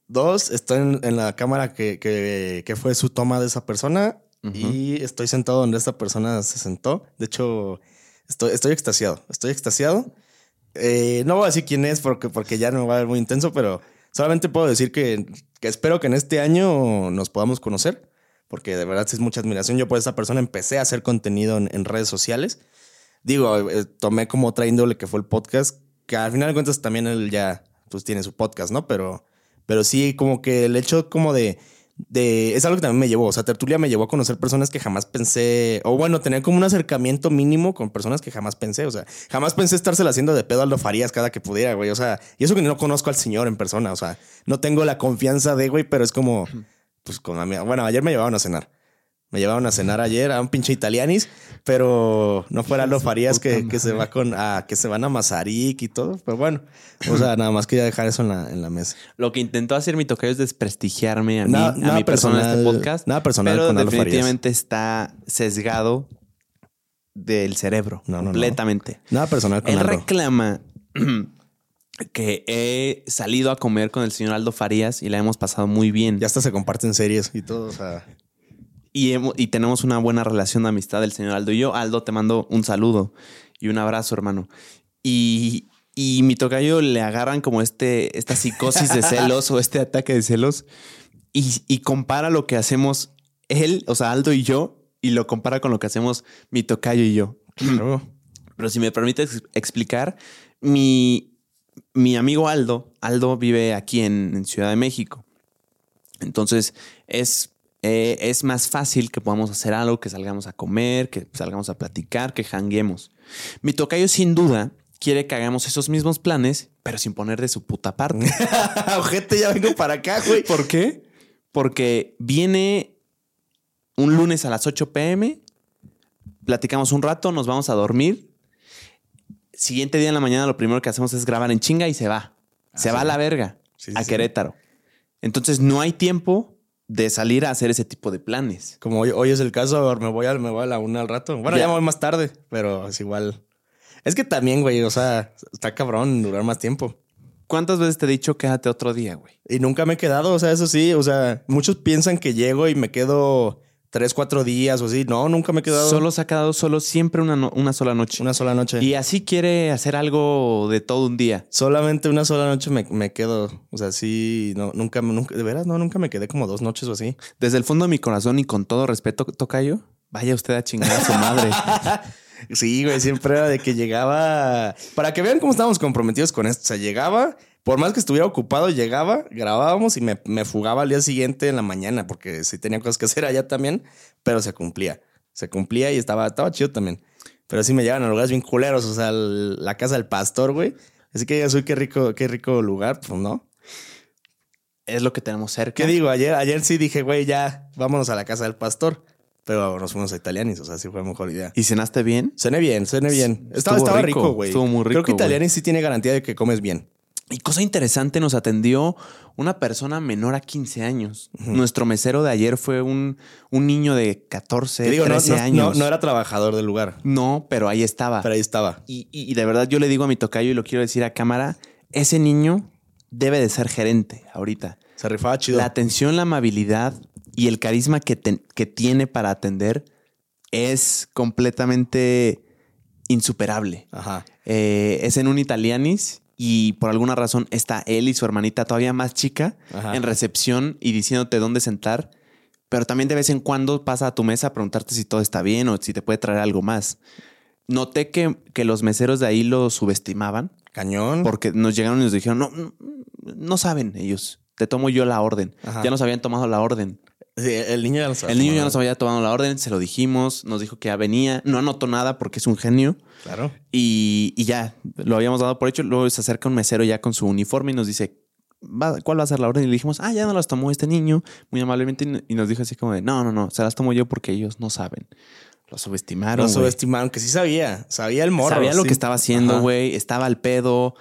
Dos, estoy en, la cámara que, que, fue su toma de esa persona y estoy sentado donde esta persona se sentó. De hecho, estoy, estoy extasiado. Estoy extasiado. Eh, no voy a decir quién es porque, porque ya no va a ver muy intenso, pero solamente puedo decir que, que espero que en este año nos podamos conocer porque de verdad es mucha admiración. Yo por esa persona empecé a hacer contenido en, redes sociales. Digo, eh, tomé como otra índole que fue el podcast, que al final de cuentas también él ya pues tiene su podcast, ¿no? Pero, pero sí, como que el hecho como de, de... Es algo que también me llevó, o sea, Tertulia me llevó a conocer personas que jamás pensé, o bueno, tener como un acercamiento mínimo con personas que jamás pensé, o sea, jamás pensé estársela haciendo de pedo a lo Farías cada que pudiera, güey, o sea, y eso que no conozco al señor en persona, o sea, no tengo la confianza de, güey, pero es como pues con amiga. Bueno, ayer me llevaban a cenar. Me llevaban a cenar ayer a un pinche italianis, pero no fuera lo Farías que, que, se va con a, que se van a Mazarik y todo. Pero bueno, o sea, nada más quería dejar eso en la, en la mesa. Lo que intentó hacer mi tocayo es desprestigiarme a mí, a mi persona en este podcast. Nada personal, pero definitivamente está sesgado del cerebro. No, no, completamente. Nada personal con Él reclama que he salido a comer con el señor Aldo Farías y la hemos pasado muy bien. Ya hasta se comparten series y todo, o sea. Y, y tenemos una buena relación de amistad el señor Aldo y yo. Aldo, te mando un saludo y un abrazo, hermano. Y, y mi tocayo le agarran como este, esta psicosis de celos o este ataque de celos y, y compara lo que hacemos él, o sea, Aldo y yo, y lo compara con lo que hacemos mi tocayo y yo. Pero si me permites explicar, mi, mi amigo Aldo, Aldo vive aquí en, Ciudad de México. Entonces es, eh, es más fácil que podamos hacer algo, que salgamos a comer, que salgamos a platicar, que janguemos. Mi tocayo sin duda quiere que hagamos esos mismos planes, pero sin poner de su puta parte. Ojete, ya vengo para acá, güey. ¿Por qué? Porque viene un lunes a las 8 pm, platicamos un rato, nos vamos a dormir siguiente día en la mañana lo primero que hacemos es grabar en chinga y se va. se va a la verga, a Querétaro. Entonces no hay tiempo de salir a hacer ese tipo de planes. Como hoy, es el caso, me voy, a, me voy a la una al rato. Bueno, ya. me voy más tarde, pero es igual. Es que también, güey, o sea, está cabrón durar más tiempo. ¿Cuántas veces te he dicho quédate otro día, güey? Y nunca me he quedado, o sea, eso sí, o sea, muchos piensan que llego y me quedo tres, cuatro días o así. No, nunca me he quedado. Solo se ha quedado solo siempre una, una sola noche. Una sola noche. Y así quiere hacer algo de todo un día. Solamente una sola noche me, quedo. O sea, sí, no, nunca, nunca, de veras, no, nunca me quedé como dos noches o así. Desde el fondo de mi corazón y con todo respeto, Tocayo, vaya usted a chingar a su madre. sí, güey, siempre era de que llegaba. Para que vean cómo estábamos comprometidos con esto. O sea, llegaba por más que estuviera ocupado, llegaba, grabábamos y me, fugaba al día siguiente en la mañana, porque sí tenía cosas que hacer allá también, pero se cumplía. Se cumplía y estaba, estaba chido también. Pero sí me llevan a lugares bien culeros, o sea, la casa del pastor, güey. Así que ya soy qué rico, qué rico lugar, pues no. Es lo que tenemos cerca. ¿Qué digo? Ayer, ayer sí dije, güey, ya vámonos a la casa del pastor. Pero nos fuimos a Italianis, o sea, sí fue mejor idea. ¿Y cenaste bien? Cené bien, cené bien. Estaba, estaba rico, güey. Estuvo muy rico. Creo que Italianis sí tiene garantía de que comes bien. Y cosa interesante, nos atendió una persona menor a 15 años. Nuestro mesero de ayer fue un, un niño de 14, 13 años. No, era trabajador del lugar. No, pero ahí estaba. Pero ahí estaba. Y, y, de verdad yo le digo a mi tocayo y lo quiero decir a cámara, ese niño debe de ser gerente ahorita. Se rifaba chido. La atención, la amabilidad y el carisma que, que tiene para atender es completamente insuperable. Ajá. Eh, es en un italianis y por alguna razón está él y su hermanita todavía más chica en recepción y diciéndote dónde sentar, pero también de vez en cuando pasa a tu mesa a preguntarte si todo está bien o si te puede traer algo más. Noté que, que los meseros de ahí lo subestimaban. Cañón. Porque nos llegaron y nos dijeron, no, no, saben ellos, te tomo yo la orden. Ya nos habían tomado la orden. El niño ya nos había El niño ya nos había tomado la orden, se lo dijimos, nos dijo que ya venía, no anotó nada porque es un genio. Claro. Y, ya, lo habíamos dado por hecho. Luego se acerca un mesero ya con su uniforme y nos dice, ¿cuál va a ser la orden? Y le dijimos, ah, ya no las tomó este niño, muy amablemente. Y nos dijo así como de, no, no, no, se las tomo yo porque ellos no saben. Lo subestimaron. Lo subestimaron, que sí sabía. Sabía el morro. Sabía lo que estaba haciendo, güey. Estaba al pedo.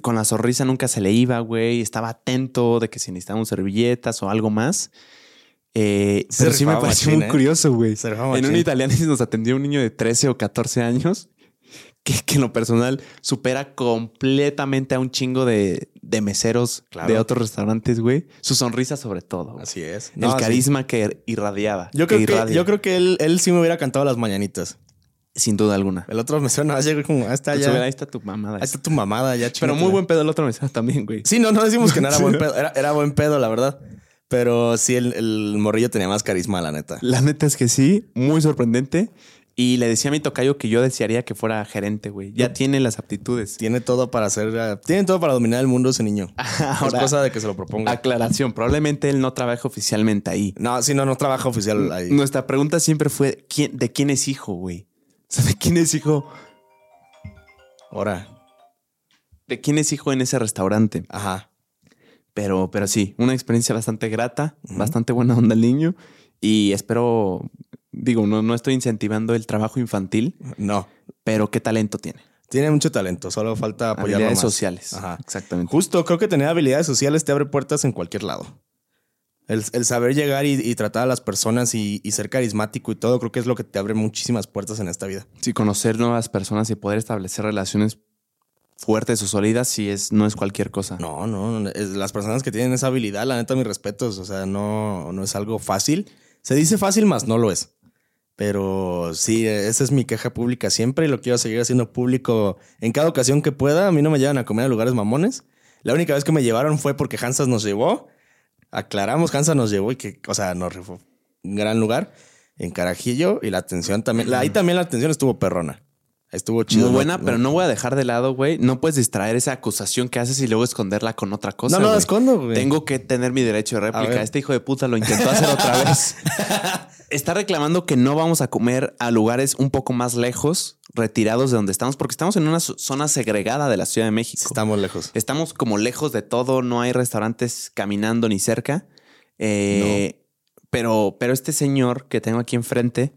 Con la sonrisa nunca se le iba, güey. Estaba atento de que si necesitaban servilletas o algo más. Eh, pero sí me pareció muy ¿eh? curioso, güey. En un italiano nos atendió un niño de 13 o 14 años que, en lo personal supera completamente a un chingo de, meseros de otros restaurantes, güey. Su sonrisa sobre todo. Así es. el carisma que irradiaba. Yo creo que, yo creo que él, él sí me hubiera cantado las mañanitas. Sin duda alguna. El otro mesero no llegó como, ahí está ya. Ahí está tu mamada. Ahí está tu mamada, ya Pero muy buen pedo el otro mesero también, güey. Sí, no, no decimos que no era buen pedo. Era, era buen pedo, la verdad. Pero sí, el, morrillo tenía más carisma, la neta. La neta es que sí, muy sorprendente. Y le decía a mi tocayo que yo desearía que fuera gerente, güey. Ya tiene las aptitudes. Tiene todo para ser. Tiene todo para dominar el mundo ese niño. Ahora, es cosa de que se lo proponga. Aclaración. Probablemente él no trabaja oficialmente ahí. No, sí, no, no trabaja oficial ahí. Nuestra pregunta siempre fue: ¿quién, ¿de quién es hijo, güey? O sea, ¿de quién es hijo? Ahora. ¿De quién es hijo en ese restaurante? Ajá. Pero, pero sí, una experiencia bastante grata, bastante buena onda el niño. Y espero, digo, no, no estoy incentivando el trabajo infantil. No. Pero qué talento tiene. Tiene mucho talento, solo falta apoyarlo Habilidades sociales. Ajá. Exactamente. Justo, creo que tener habilidades sociales te abre puertas en cualquier lado. El, saber llegar y, tratar a las personas y, y, ser carismático y todo, creo que es lo que te abre muchísimas puertas en esta vida. Sí, conocer nuevas personas y poder establecer relaciones fuertes o sólidas sí es, no es cualquier cosa. No, no, las personas que tienen esa habilidad, la neta, mis respetos, o sea, no, no es algo fácil. Se dice fácil, más no lo es. Pero sí, esa es mi queja pública siempre y lo quiero seguir haciendo público en cada ocasión que pueda. A mí no me llevan a comer a lugares mamones. La única vez que me llevaron fue porque Hansas nos llevó. Aclaramos, Hansas nos llevó y que, o sea, nos un gran lugar en Carajillo y la atención también. ahí también la atención estuvo perrona. Estuvo chido. Muy buena, pero no voy a dejar de lado, güey. No puedes distraer esa acusación que haces y luego esconderla con otra cosa. No, no la escondo, güey. Tengo que tener mi derecho de réplica. Este hijo de puta lo intentó hacer otra vez. Está reclamando que no vamos a comer a lugares un poco más lejos, retirados de donde estamos, porque estamos en una zona segregada de la Ciudad de México. Estamos lejos. Estamos como lejos de todo. No hay restaurantes caminando ni cerca. Eh, pero, pero este señor que tengo aquí enfrente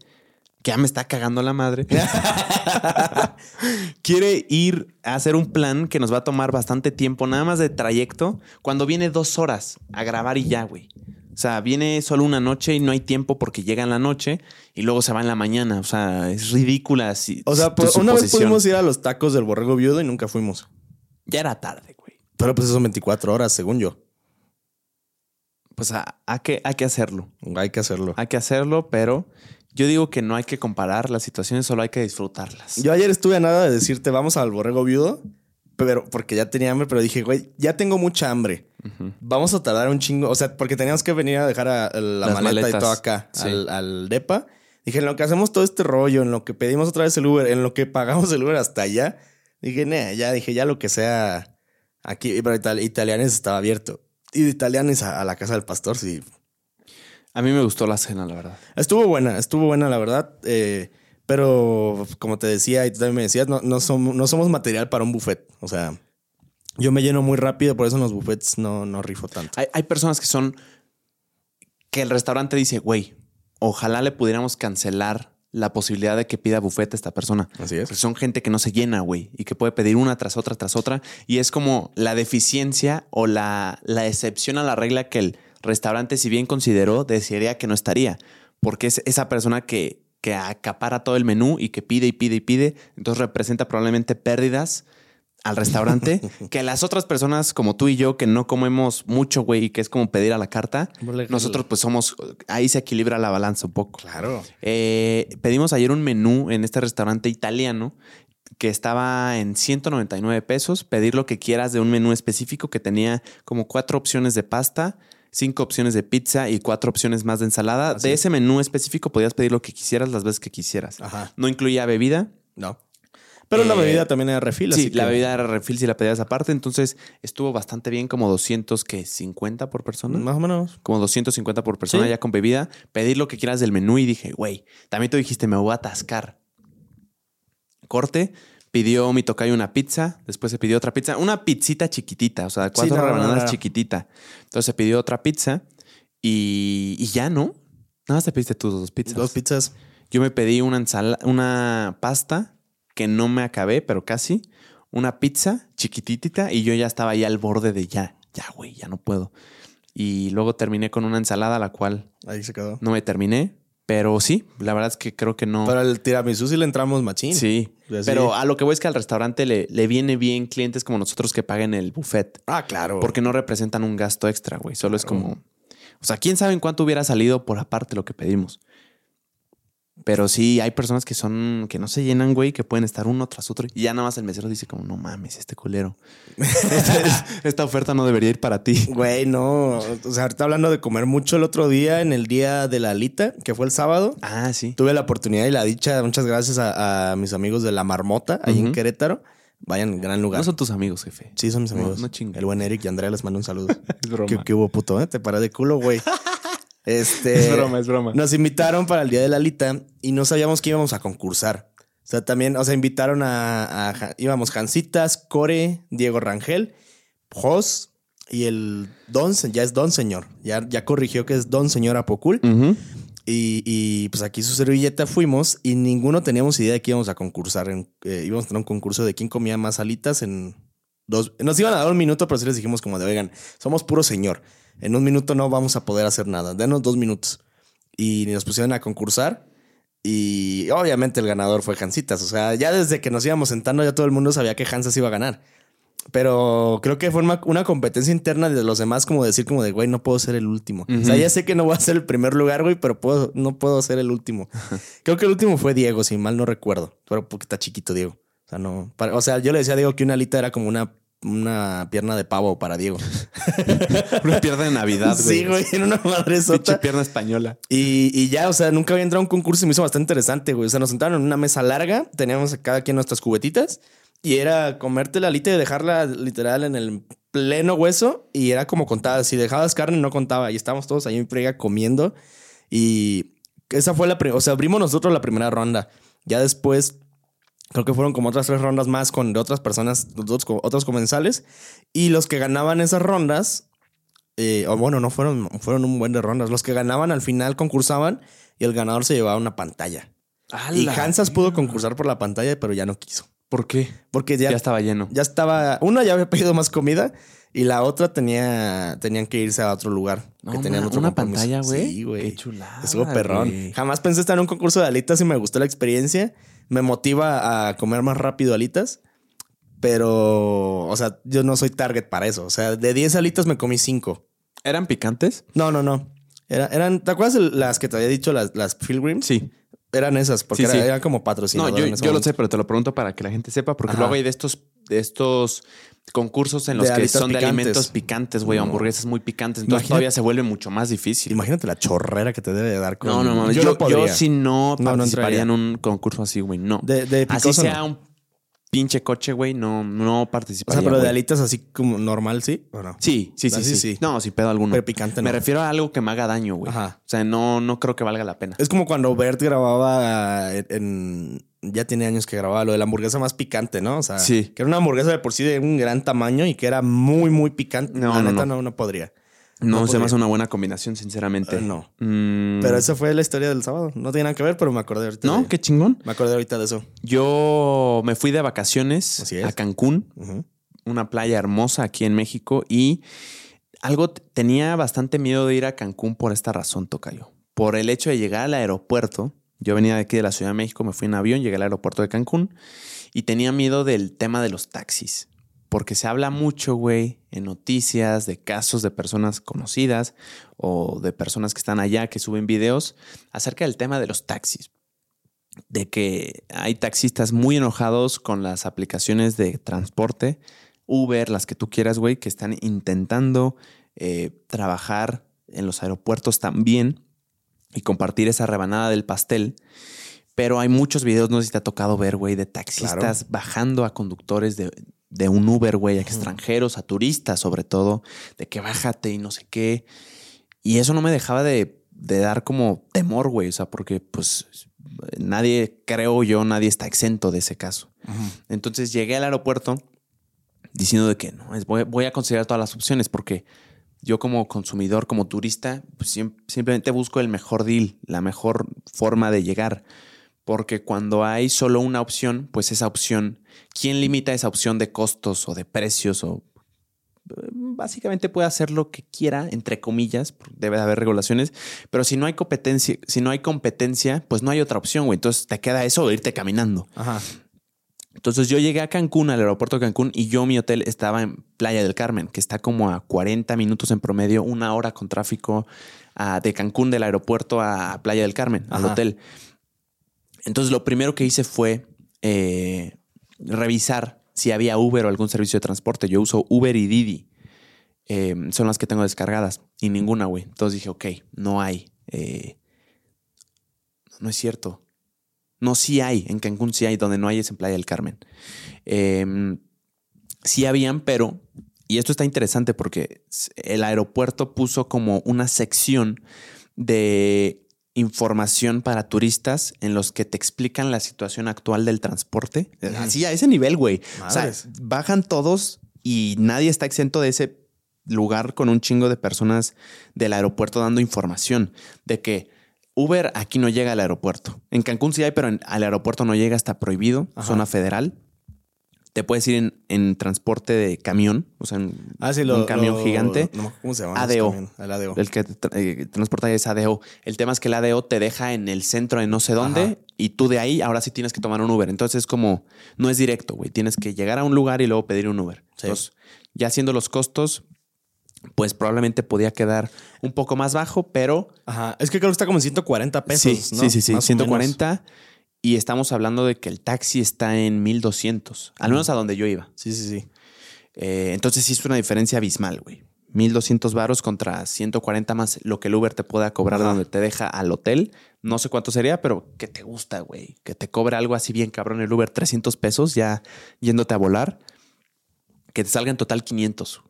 que ya me está cagando la madre, quiere ir a hacer un plan que nos va a tomar bastante tiempo, nada más de trayecto, cuando viene dos horas a grabar y ya, güey. O sea, viene solo una noche y no hay tiempo porque llega en la noche y luego se va en la mañana. O sea, es ridícula. así. o sea, pues, una vez pudimos ir a los tacos del borrego viudo y nunca fuimos. Ya era tarde, güey. Pero pues son 24 horas, según yo. Pues hay, que, hay que hacerlo. Hay que hacerlo. Hay que hacerlo, pero yo digo que no hay que comparar las situaciones, solo hay que disfrutarlas. Yo ayer estuve a nada de decirte, vamos al borrego viudo, pero porque ya tenía hambre, pero dije, güey, ya tengo mucha hambre. Vamos a tardar un chingo. O sea, porque teníamos que venir a dejar la maleta y todo acá, al, DEPA. Dije, en lo que hacemos todo este rollo, en lo que pedimos otra vez el Uber, en lo que pagamos el Uber hasta allá, dije, nah, ya dije, ya lo que sea aquí. Pero Italianes estaba abierto. Y de Italianes a la casa del pastor, sí a mí me gustó la cena, la verdad. Estuvo buena, estuvo buena, la verdad. Eh, pero como te decía y tú también me decías, no, no, somos, no somos material para un buffet. O sea, yo me lleno muy rápido, por eso en los buffets no, no rifo tanto. Hay, personas que son. que el restaurante dice, güey, ojalá le pudiéramos cancelar la posibilidad de que pida buffet a esta persona. Así es. Porque son gente que no se llena, güey, y que puede pedir una tras otra, tras otra. Y es como la deficiencia o la, la excepción a la regla que el restaurante, si bien consideró, desearía que no estaría, porque es esa persona que, que acapara todo el menú y que pide y pide y pide, entonces representa probablemente pérdidas al restaurante que las otras personas como tú y yo que no comemos mucho, güey, y que es como pedir a la carta, nosotros pues somos, ahí se equilibra la balanza un poco. Claro. Eh, pedimos ayer un menú en este restaurante italiano que estaba en 199 pesos, pedir lo que quieras de un menú específico que tenía como cuatro opciones de pasta, cinco opciones de pizza y cuatro opciones más de ensalada. de ese menú específico podías pedir lo que quisieras las veces que quisieras. Ajá. No incluía bebida. No. Pero la bebida también era refil. Sí, la bebida era refil si la pedías aparte. Entonces estuvo bastante bien, como 250 por persona. Más o menos. Como 250 por persona ya con bebida. Pedir lo que quieras del menú y dije, güey, también tú dijiste, me voy a atascar. Corte, pidió mi tocayo una pizza, después se pidió otra pizza, una pizzita chiquitita, o sea, cuatro rebanadas chiquitita. Entonces se pidió otra pizza y, y ya no. Nada más te pediste tus dos pizzas. Dos pizzas. Yo me pedí una ensalada, una pasta que no me acabé, pero casi. Una pizza chiquitita y yo ya estaba ahí al borde de ya, ya, güey, ya no puedo. Y luego terminé con una ensalada, la cual. Ahí se quedó. No me terminé, pero sí, la verdad es que creo que no. Pero el tiramisú sí le entramos machín. Sí. Pero a lo que voy es que al restaurante le, le, viene bien clientes como nosotros que paguen el buffet. Ah, claro. Porque no representan un gasto extra, güey. Solo es como. O sea, quién sabe en cuánto hubiera salido por aparte lo que pedimos. Pero sí, hay personas que son, que no se llenan, güey, que pueden estar uno tras otro. Y ya nada más el mesero dice como, no mames, este culero. esta, oferta no debería ir para ti. Güey, no. O sea, ahorita hablando de comer mucho el otro día, en el día de la alita, que fue el sábado. Ah, sí. Tuve la oportunidad y la dicha, muchas gracias a, mis amigos de La Marmota, ahí en Querétaro. Vayan, gran lugar. No son tus amigos, jefe. Sí, son mis amigos. No, El buen Eric y Andrea les mando un saludo. es broma. ¿Qué, hubo, puto? Eh? Te paré de culo, güey. Este, es broma, es broma. Nos invitaron para el día de la Alita y no sabíamos que íbamos a concursar. O sea, también, o sea, invitaron a, íbamos Jancitas, Core, Diego Rangel, Jos y el Don, ya es Don Señor. Ya, ya corrigió que es Don Señor Apocul. y, pues aquí su servilleta fuimos y ninguno teníamos idea de que íbamos a concursar. En, eh, íbamos a tener un concurso de quién comía más alitas en dos. Nos iban a dar un minuto, pero sí les dijimos como de, oigan, somos puro señor en un minuto no vamos a poder hacer nada, denos dos minutos. Y nos pusieron a concursar y obviamente el ganador fue Hansitas. O sea, ya desde que nos íbamos sentando ya todo el mundo sabía que Hansas iba a ganar. Pero creo que fue una, competencia interna de los demás, como decir, como de, güey, no puedo ser el último. O sea, ya sé que no voy a ser el primer lugar, güey, pero puedo, no puedo ser el último. creo que el último fue Diego, si mal no recuerdo. Pero porque está chiquito Diego. O sea, no. o sea, yo le decía a Diego que una alita era como una una pierna de pavo para Diego. una pierna de Navidad, güey. Sí, güey, en una madre sota. pierna española. Y, ya, o sea, nunca había entrado a un concurso y me hizo bastante interesante, güey. O sea, nos sentaron en una mesa larga, teníamos cada quien nuestras cubetitas y era comerte la alita y dejarla literal en el pleno hueso y era como contada. Si dejabas carne, no contaba. Y estábamos todos ahí en frega comiendo. Y esa fue la primera, o sea, abrimos nosotros la primera ronda. Ya después Creo que fueron como otras tres rondas más con de otras personas, otros, otros comensales. Y los que ganaban esas rondas, eh, o bueno, no fueron, fueron un buen de rondas. Los que ganaban al final concursaban y el ganador se llevaba una pantalla. Y Hansas pudo concursar por la pantalla, pero ya no quiso. ¿Por qué? Porque ya, ya estaba lleno. Ya estaba. Uno ya había pedido más comida y la otra tenía, tenían que irse a otro lugar. que tenían otro una pantalla, güey. Sí, güey. Qué chulada. Estuvo perrón. Jamás pensé estar en un concurso de alitas y me gustó la experiencia me motiva a comer más rápido alitas. Pero, o sea, yo no soy target para eso. O sea, de 10 alitas me comí 5. ¿Eran picantes? No, no, no. eran, ¿te acuerdas las que te había dicho, las, las Pilgrims? Sí. Eran esas, porque eran como patrocinadores. No, yo, lo sé, pero te lo pregunto para que la gente sepa, porque luego hay de estos, de estos concursos en los que son de alimentos picantes, güey, hamburguesas muy picantes. Entonces todavía se vuelve mucho más difícil. Imagínate la chorrera que te debe de dar con... No, no, no. Yo, yo, yo si no, participaría en un concurso así, güey. No. De, así sea un pinche coche, güey, no, no participaría. O sea, pero de alitas así como normal, ¿sí? ¿O no? Sí, sí, sí, sí, sí, No, sin pedo alguno. Pero picante no. Me refiero a algo que me haga daño, güey. Ajá. O sea, no, no creo que valga la pena. Es como cuando Bert grababa en, Ya tiene años que grababa lo de la hamburguesa más picante, ¿no? O sea, sí. que era una hamburguesa de por sí de un gran tamaño y que era muy, muy picante. No, la no, neta, no, no podría. No, se me hace una buena combinación, sinceramente. no. Mm. Pero esa fue la historia del sábado. No tiene nada que ver, pero me acordé ahorita. No, qué chingón. Me acordé ahorita de eso. Yo me fui de vacaciones a Cancún, una playa hermosa aquí en México, y algo tenía bastante miedo de ir a Cancún por esta razón, Tocayo. Por el hecho de llegar al aeropuerto. Yo venía de aquí de la Ciudad de México, me fui en avión, llegué al aeropuerto de Cancún y tenía miedo del tema de los taxis porque se habla mucho, güey, en noticias de casos de personas conocidas o de personas que están allá que suben videos acerca del tema de los taxis. De que hay taxistas muy enojados con las aplicaciones de transporte, Uber, las que tú quieras, güey, que están intentando eh, trabajar en los aeropuertos también y compartir esa rebanada del pastel Pero hay muchos videos, no sé si te ha tocado ver, güey, de taxistas bajando a conductores de, de un Uber, güey, a extranjeros, a turistas sobre todo, de que bájate y no sé qué. Y eso no me dejaba de, de dar como temor, güey, o sea, porque pues nadie, creo yo, nadie está exento de ese caso. Entonces llegué al aeropuerto diciendo de que no, voy, voy, a considerar todas las opciones porque yo como consumidor, como turista, pues simplemente busco el mejor deal, la mejor forma de llegar porque cuando hay solo una opción, pues esa opción, ¿quién limita esa opción de costos o de precios o básicamente puede hacer lo que quiera, entre comillas, debe de haber regulaciones, pero si no hay competencia, si no hay competencia, pues no hay otra opción, güey. Entonces te queda eso o irte caminando. Ajá. Entonces yo llegué a Cancún, al aeropuerto de Cancún, y yo mi hotel estaba en Playa del Carmen, que está como a 40 minutos en promedio, una hora con tráfico de Cancún del aeropuerto a Playa del Carmen, al hotel. Entonces lo primero que hice fue eh, revisar si había Uber o algún servicio de transporte. Yo uso Uber y Didi. Eh, son las que tengo descargadas y ninguna, güey. Entonces dije, ok, no hay. Eh, no es cierto. No, sí hay. En Cancún sí hay. Donde no hay es en Playa del Carmen. Em, sí habían, pero... Y esto está interesante porque el aeropuerto puso como una sección de información para turistas en los que te explican la situación actual del transporte. Así a ese nivel, güey. O sea, bajan todos y nadie está exento de ese lugar con un chingo de personas del aeropuerto dando información de que Uber aquí no llega al aeropuerto. En Cancún sí hay, pero al aeropuerto no llega, está prohibido, zona federal te puedes ir en, transporte de camión, o sea, en ah, un camión gigante. ¿Cómo se llama? ADO. El ADO. El que eh, transporta es ADO. El tema es que el ADO te deja en el centro de no sé dónde y tú de ahí ahora sí tienes que tomar un Uber. Entonces es como, no es directo, güey. Tienes que llegar a un lugar y luego pedir un Uber. Entonces, ya haciendo los costos, pues probablemente podía quedar un poco más bajo, pero... Ajá. Es que creo que está como en 140 pesos, sí, Sí, sí, sí. 140. Y estamos hablando de que el taxi está en 1200, al menos a donde yo iba. Sí, sí, sí. Eh, entonces sí es una diferencia abismal, güey. 1200 varos contra 140 más lo que el Uber te pueda cobrar donde te deja al hotel. No sé cuánto sería, pero que te gusta, güey. Que te cobre algo así bien cabrón el Uber, 300 pesos ya yéndote a volar. Que te salga en total 500.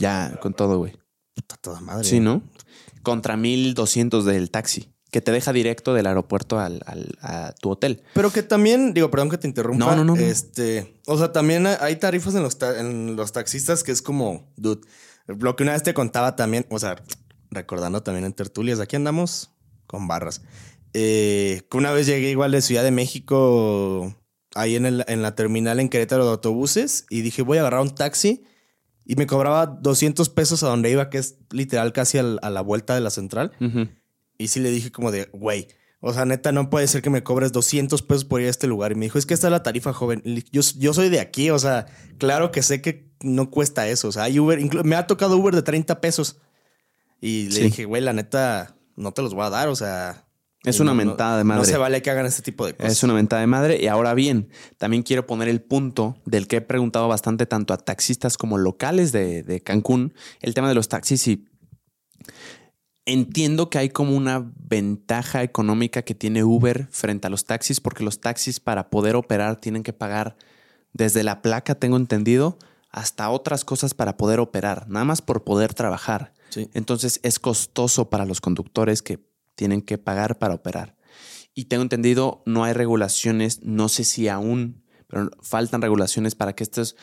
Ya con todo, güey. Está toda madre. Sí, ¿no? Contra 1200 del taxi que te deja directo del aeropuerto al, a tu hotel. Pero que también, digo, perdón que te interrumpa. No, no, no. Este, o sea, también hay tarifas en los, en los taxistas que es como, dude, lo que una vez te contaba también, o sea, recordando también en tertulias, aquí andamos con barras. Eh, que una vez llegué igual de Ciudad de México, ahí en, el, en la terminal en Querétaro de autobuses, y dije, voy a agarrar un taxi. Y me cobraba 200 pesos a donde iba, que es literal casi a, la vuelta de la central. Y sí le dije como de, güey, o sea, neta, no puede ser que me cobres 200 pesos por ir a este lugar. Y me dijo, es que esta es la tarifa joven. Yo, yo soy de aquí, o sea, claro que sé que no cuesta eso. O sea, hay Uber, me ha tocado Uber de 30 pesos. Y le dije, güey, la neta, no te los voy a dar, o sea... Es una mentada de madre. No se vale que hagan este tipo de cosas. Es una mentada de madre. Y ahora bien, también quiero poner el punto del que he preguntado bastante tanto a taxistas como locales de, de Cancún, el tema de los taxis y Entiendo que hay como una ventaja económica que tiene Uber frente a los taxis, porque los taxis para poder operar tienen que pagar desde la placa, tengo entendido, hasta otras cosas para poder operar, nada más por poder trabajar. Entonces es costoso para los conductores que tienen que pagar para operar. Y tengo entendido, no hay regulaciones, no sé si aún, pero faltan regulaciones para que estos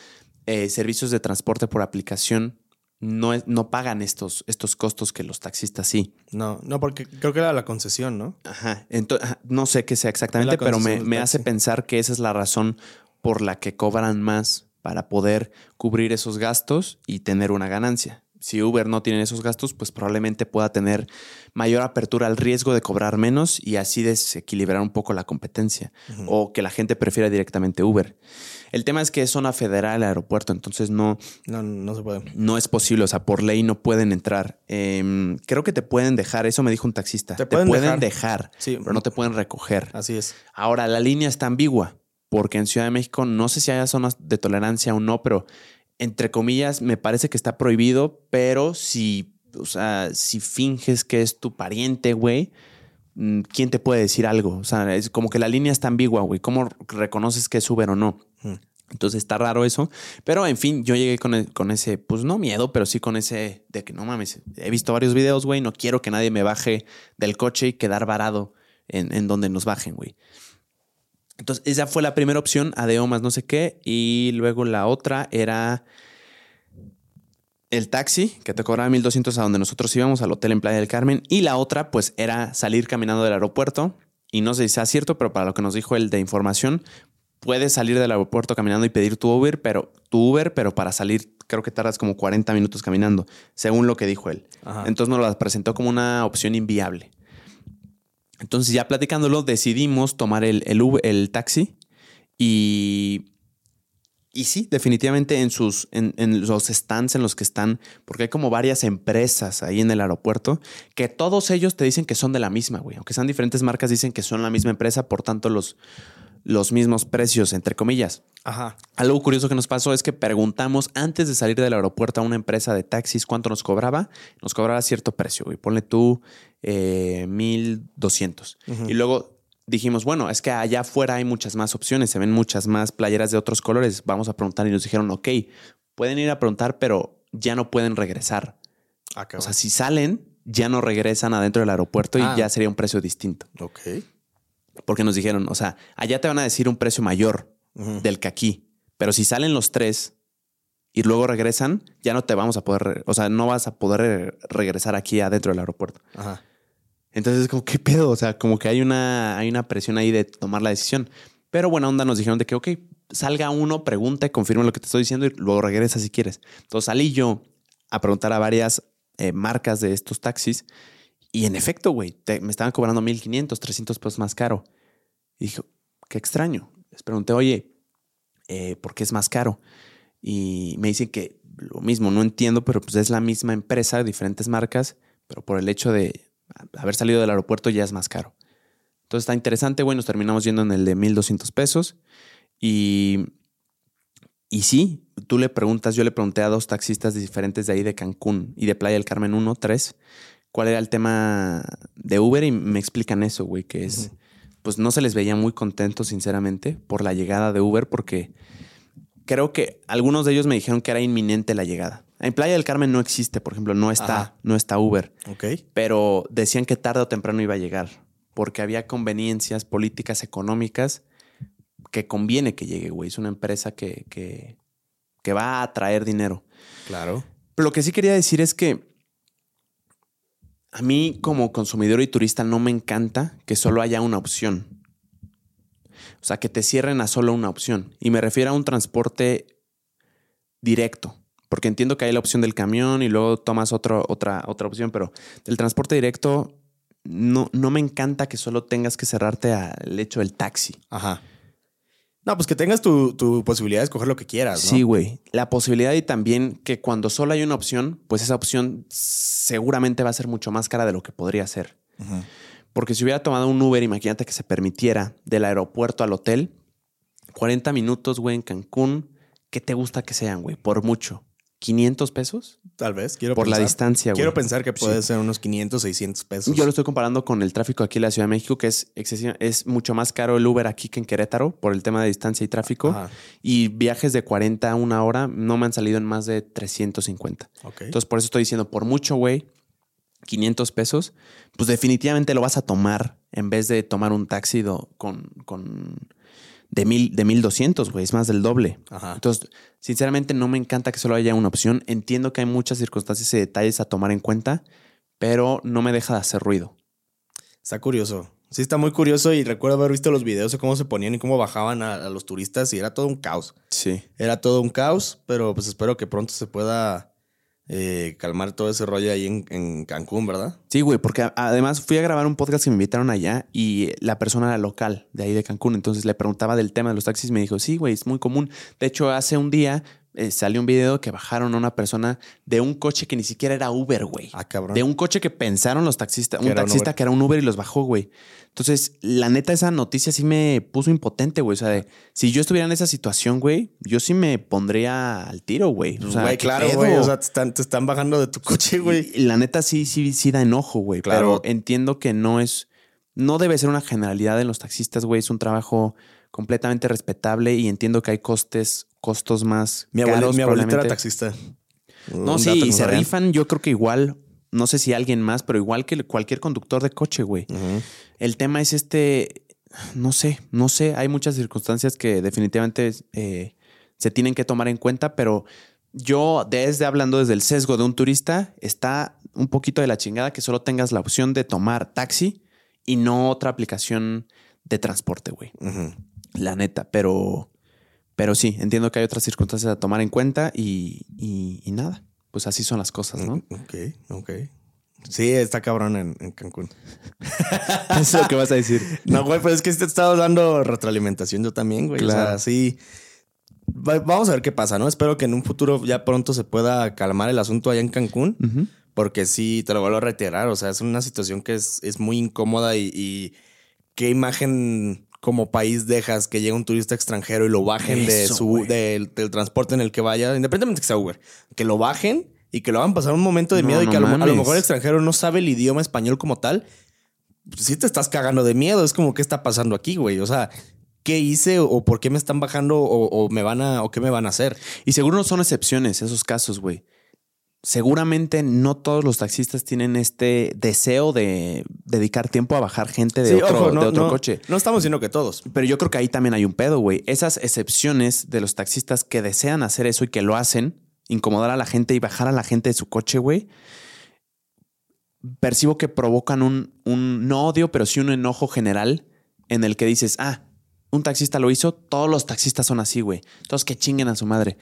eh, servicios de transporte por aplicación no, no pagan estos, estos costos que los taxistas sí. No, no, porque creo que era la concesión, ¿no? Ajá. Entonces, no sé qué sea exactamente, pero me, me hace pensar que esa es la razón por la que cobran más para poder cubrir esos gastos y tener una ganancia. Si Uber no tiene esos gastos, pues probablemente pueda tener mayor apertura al riesgo de cobrar menos y así desequilibrar un poco la competencia o que la gente prefiera directamente Uber. El tema es que es zona federal el aeropuerto, entonces no, no, no se puede. No es posible, o sea, por ley no pueden entrar. Em, creo que te pueden dejar, eso me dijo un taxista. Te pueden, dejar, pero no te pueden recoger. Así es. Ahora, la línea está ambigua, porque en Ciudad de México no sé si haya zonas de tolerancia o no, pero entre comillas me parece que está prohibido, pero si, o sea, si finges que es tu pariente, güey, mm, ¿quién te puede decir algo? O sea, es como que la línea está ambigua, güey. ¿Cómo reconoces que es Uber o no? Entonces está raro eso. Pero en fin, yo llegué con, con, ese, pues no miedo, pero sí con ese de que no mames, he visto varios videos, güey, no quiero que nadie me baje del coche y quedar varado en, en donde nos bajen, güey. Entonces, esa fue la primera opción, ADO más no sé qué. Y luego la otra era el taxi, que te cobraba 1200 a donde nosotros íbamos, al hotel en Playa del Carmen. Y la otra, pues, era salir caminando del aeropuerto. Y no sé si sea cierto, pero para lo que nos dijo el de información, puedes salir del aeropuerto caminando y pedir tu Uber, pero tu Uber, pero para salir creo que tardas como 40 minutos caminando, según lo que dijo él. Entonces nos lo presentó como una opción inviable. Entonces ya platicándolo decidimos tomar el, el, taxi y, y sí, definitivamente en, sus, en, en, los stands en los que están, porque hay como varias empresas ahí en el aeropuerto, que todos ellos te dicen que son de la misma, güey. Aunque sean diferentes marcas, dicen que son la misma empresa, por tanto los, los mismos precios, entre comillas. Ajá. Algo curioso que nos pasó es que preguntamos antes de salir del aeropuerto a una empresa de taxis cuánto nos cobraba. Nos cobraba cierto precio, y Ponle tú eh, 1200. Y luego dijimos, bueno, es que allá afuera hay muchas más opciones, se ven muchas más playeras de otros colores. Vamos a preguntar y nos dijeron, ok, pueden ir a preguntar, pero ya no pueden regresar. Ah, o sea, si salen, ya no regresan adentro del aeropuerto y ah. ya sería un precio distinto. Ok. Porque nos dijeron, o sea, allá te van a decir un precio mayor del que aquí. Pero si salen los tres y luego regresan, ya no te vamos a poder, o sea, no vas a poder regresar aquí adentro del aeropuerto. Ajá. Entonces, como, ¿qué pedo? O sea, como que hay una, hay una presión ahí de tomar la decisión. Pero buena onda nos dijeron de que, ok, salga uno, pregunte, confirme lo que te estoy diciendo y luego regresa si quieres. Entonces salí yo a preguntar a varias eh, marcas de estos taxis y en efecto, güey, me estaban cobrando 1500, 300 pesos más caro. Y dije, qué extraño. Les pregunté, oye, eh, ¿por qué es más caro? Y me dicen que lo mismo, no entiendo, pero pues es la misma empresa, diferentes marcas, pero por el hecho de haber salido del aeropuerto ya es más caro. Entonces está interesante, güey, nos terminamos yendo en el de 1200 pesos. Y, y sí, tú le preguntas, yo le pregunté a dos taxistas diferentes de ahí de Cancún y de Playa del Carmen 1, 3, cuál era el tema de Uber y me explican eso, güey, que es, pues no se les veía muy contentos, sinceramente, por la llegada de Uber, porque creo que algunos de ellos me dijeron que era inminente la llegada. En Playa del Carmen no existe, por ejemplo, no está, no está Uber. Ok. Pero decían que tarde o temprano iba a llegar, porque había conveniencias políticas, económicas, que conviene que llegue, güey. Es una empresa que, que, que va a traer dinero. Claro. Pero lo que sí quería decir es que a mí como consumidor y turista no me encanta que solo haya una opción. O sea, que te cierren a solo una opción. Y me refiero a un transporte directo. Porque entiendo que hay la opción del camión y luego tomas otra, otra opción, pero del transporte directo no, no me encanta que solo tengas que cerrarte al hecho del taxi. Ajá. No, pues que tengas tu, posibilidad de escoger lo que quieras. Sí, güey. La posibilidad y también que cuando solo hay una opción, pues esa opción seguramente va a ser mucho más cara de lo que podría ser. Porque si hubiera tomado un Uber, imagínate que se permitiera del aeropuerto al hotel, 40 minutos, güey, en Cancún, ¿qué te gusta que sean, güey? Por mucho. ¿500 pesos? Tal vez. Quiero Por la distancia, Quiero pensar que puede ser unos 500, 600 pesos. Yo lo estoy comparando con el tráfico aquí en la Ciudad de México, que es es mucho más caro el Uber aquí que en Querétaro por el tema de distancia y tráfico. Y viajes de 40 a una hora no me han salido en más de 350. Entonces, por eso estoy diciendo, por mucho, güey, 500 pesos, pues definitivamente lo vas a tomar en vez de tomar un taxi con, con de, mil, de 1200, güey, es más del doble. Entonces, sinceramente no me encanta que solo haya una opción. Entiendo que hay muchas circunstancias y detalles a tomar en cuenta, pero no me deja de hacer ruido. Está curioso. Sí, está muy curioso y recuerdo haber visto los videos de cómo se ponían y cómo bajaban a, a los turistas y era todo un caos. Sí. Era todo un caos, pero pues espero que pronto se pueda eh, calmar todo ese rollo ahí en, Cancún, ¿verdad? Sí, güey, porque además fui a grabar un podcast que me invitaron allá y la persona era local de ahí de Cancún. Entonces le preguntaba del tema de los taxis y me dijo, sí, güey, es muy común. De hecho, hace un día eh, salió un video que bajaron a una persona de un coche que ni siquiera era Uber, güey. Ah, cabrón. De un coche que pensaron los taxistas, un taxista que era un Uber y los bajó, güey. Entonces, la neta, esa noticia sí me puso impotente, güey. O sea, de, si yo estuviera en esa situación, güey, yo sí me pondría al tiro, güey. O sea, güey, claro, güey. O sea, te están, bajando de tu coche, güey. la neta sí, sí, sí da enojo, güey. Claro. Pero entiendo que no es no debe ser una generalidad en los taxistas, güey. Es un trabajo completamente respetable y entiendo que hay costes, costos más. Mi, abuelo, mi abuelita era taxista. No, sí, y se rifan, yo creo que igual, no sé si alguien más, pero igual que cualquier conductor de coche, güey. El tema es este, no sé, no sé, hay muchas circunstancias que definitivamente eh, se tienen que tomar en cuenta, pero yo desde hablando desde el sesgo de un turista, está un poquito de la chingada que solo tengas la opción de tomar taxi y no otra aplicación de transporte, güey. La neta, pero, pero sí, entiendo que hay otras circunstancias a tomar en cuenta y, y, nada, pues así son las cosas, ¿no? Mm, ok, ok. Sí, está cabrón en, Cancún. Eso es lo que vas a decir. No, güey, pues es que te he estado dando retroalimentación yo también, güey. Claro. O sea, sí Vamos a ver qué pasa, ¿no? Espero que en un futuro ya pronto se pueda calmar el asunto allá en Cancún. Porque sí, te lo vuelvo a reiterar. O sea, es una situación que es, es muy incómoda y, qué imagen como país dejas que llegue un turista extranjero y lo bajen de su, del, transporte en el que vaya, independientemente que sea Uber, que lo bajen y que lo hagan pasar un momento de miedo y que a, lo, mejor el extranjero no sabe el idioma español como tal. Si sí te estás cagando de miedo, es como, ¿qué está pasando aquí, güey? O sea, qué hice o por qué me están bajando o, me van a o qué me van a hacer. Y seguro no son excepciones esos casos, güey. Seguramente no todos los taxistas tienen este deseo de dedicar tiempo a bajar gente de otro, coche. No estamos diciendo que todos. Pero yo creo que ahí también hay un pedo, güey. Esas excepciones de los taxistas que desean hacer eso y que lo hacen, incomodar a la gente y bajar a la gente de su coche, güey, percibo que provocan un, un no odio, pero sí un enojo general en el que dices, ah, un taxista lo hizo, todos los taxistas son así, güey. Todos que chinguen a su madre.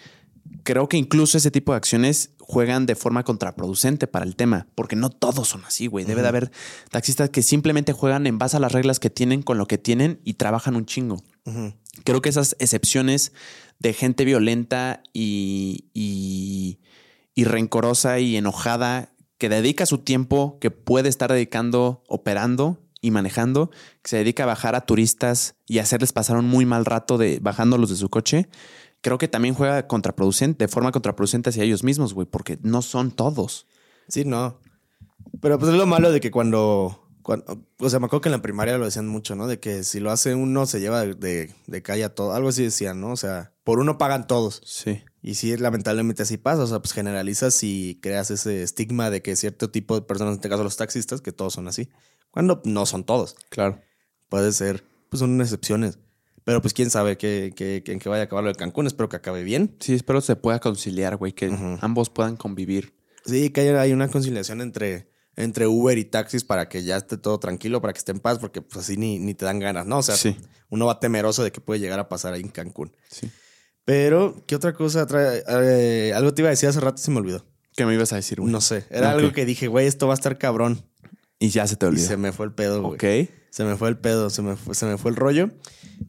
Creo que incluso ese tipo de acciones juegan de forma contraproducente para el tema, porque no todos son así, güey. Debe de haber taxistas que simplemente juegan en base a las reglas que tienen con lo que tienen y trabajan un chingo. Creo que esas excepciones de gente violenta y, y, y rencorosa y enojada que dedica su tiempo, que puede estar dedicando operando y manejando, que se dedica a bajar a turistas y hacerles pasar un muy mal rato de bajándolos de su coche, creo que también juega contraproducente, de forma contraproducente hacia ellos mismos, güey, porque no son todos. Sí, no. Pero pues es lo malo de que cuando, cuando, o sea, me acuerdo que en la primaria lo decían mucho, ¿no? De que si lo hace uno se lleva de, de calle a todo, algo así decían, ¿no? O sea, por uno pagan todos. Sí. Y sí, lamentablemente así pasa, o sea, pues generalizas y creas ese estigma de que cierto tipo de personas, en este caso los taxistas, que todos son así. Cuando no son todos. Claro. Puede ser, pues son excepciones. Pero pues quién sabe qué, qué, en qué vaya a acabar lo de Cancún. Espero que acabe bien. Sí, espero se pueda conciliar, güey, que ambos puedan convivir. Sí, que haya una conciliación entre, entre Uber y taxis para que ya esté todo tranquilo, para que esté en paz, porque pues así ni, ni te dan ganas, ¿no? O sea, uno va temeroso de que puede llegar a pasar ahí en Cancún. Sí. Pero, ¿qué otra cosa trae? Eh, algo te iba a decir hace rato, se me olvidó. ¿Qué me ibas a decir, güey? No sé. Era algo que dije, güey, esto va a estar cabrón. Y ya se te olvidó. Y se me fue el pedo, güey. Ok. Se me fue el pedo, se me fue, se me fue el rollo.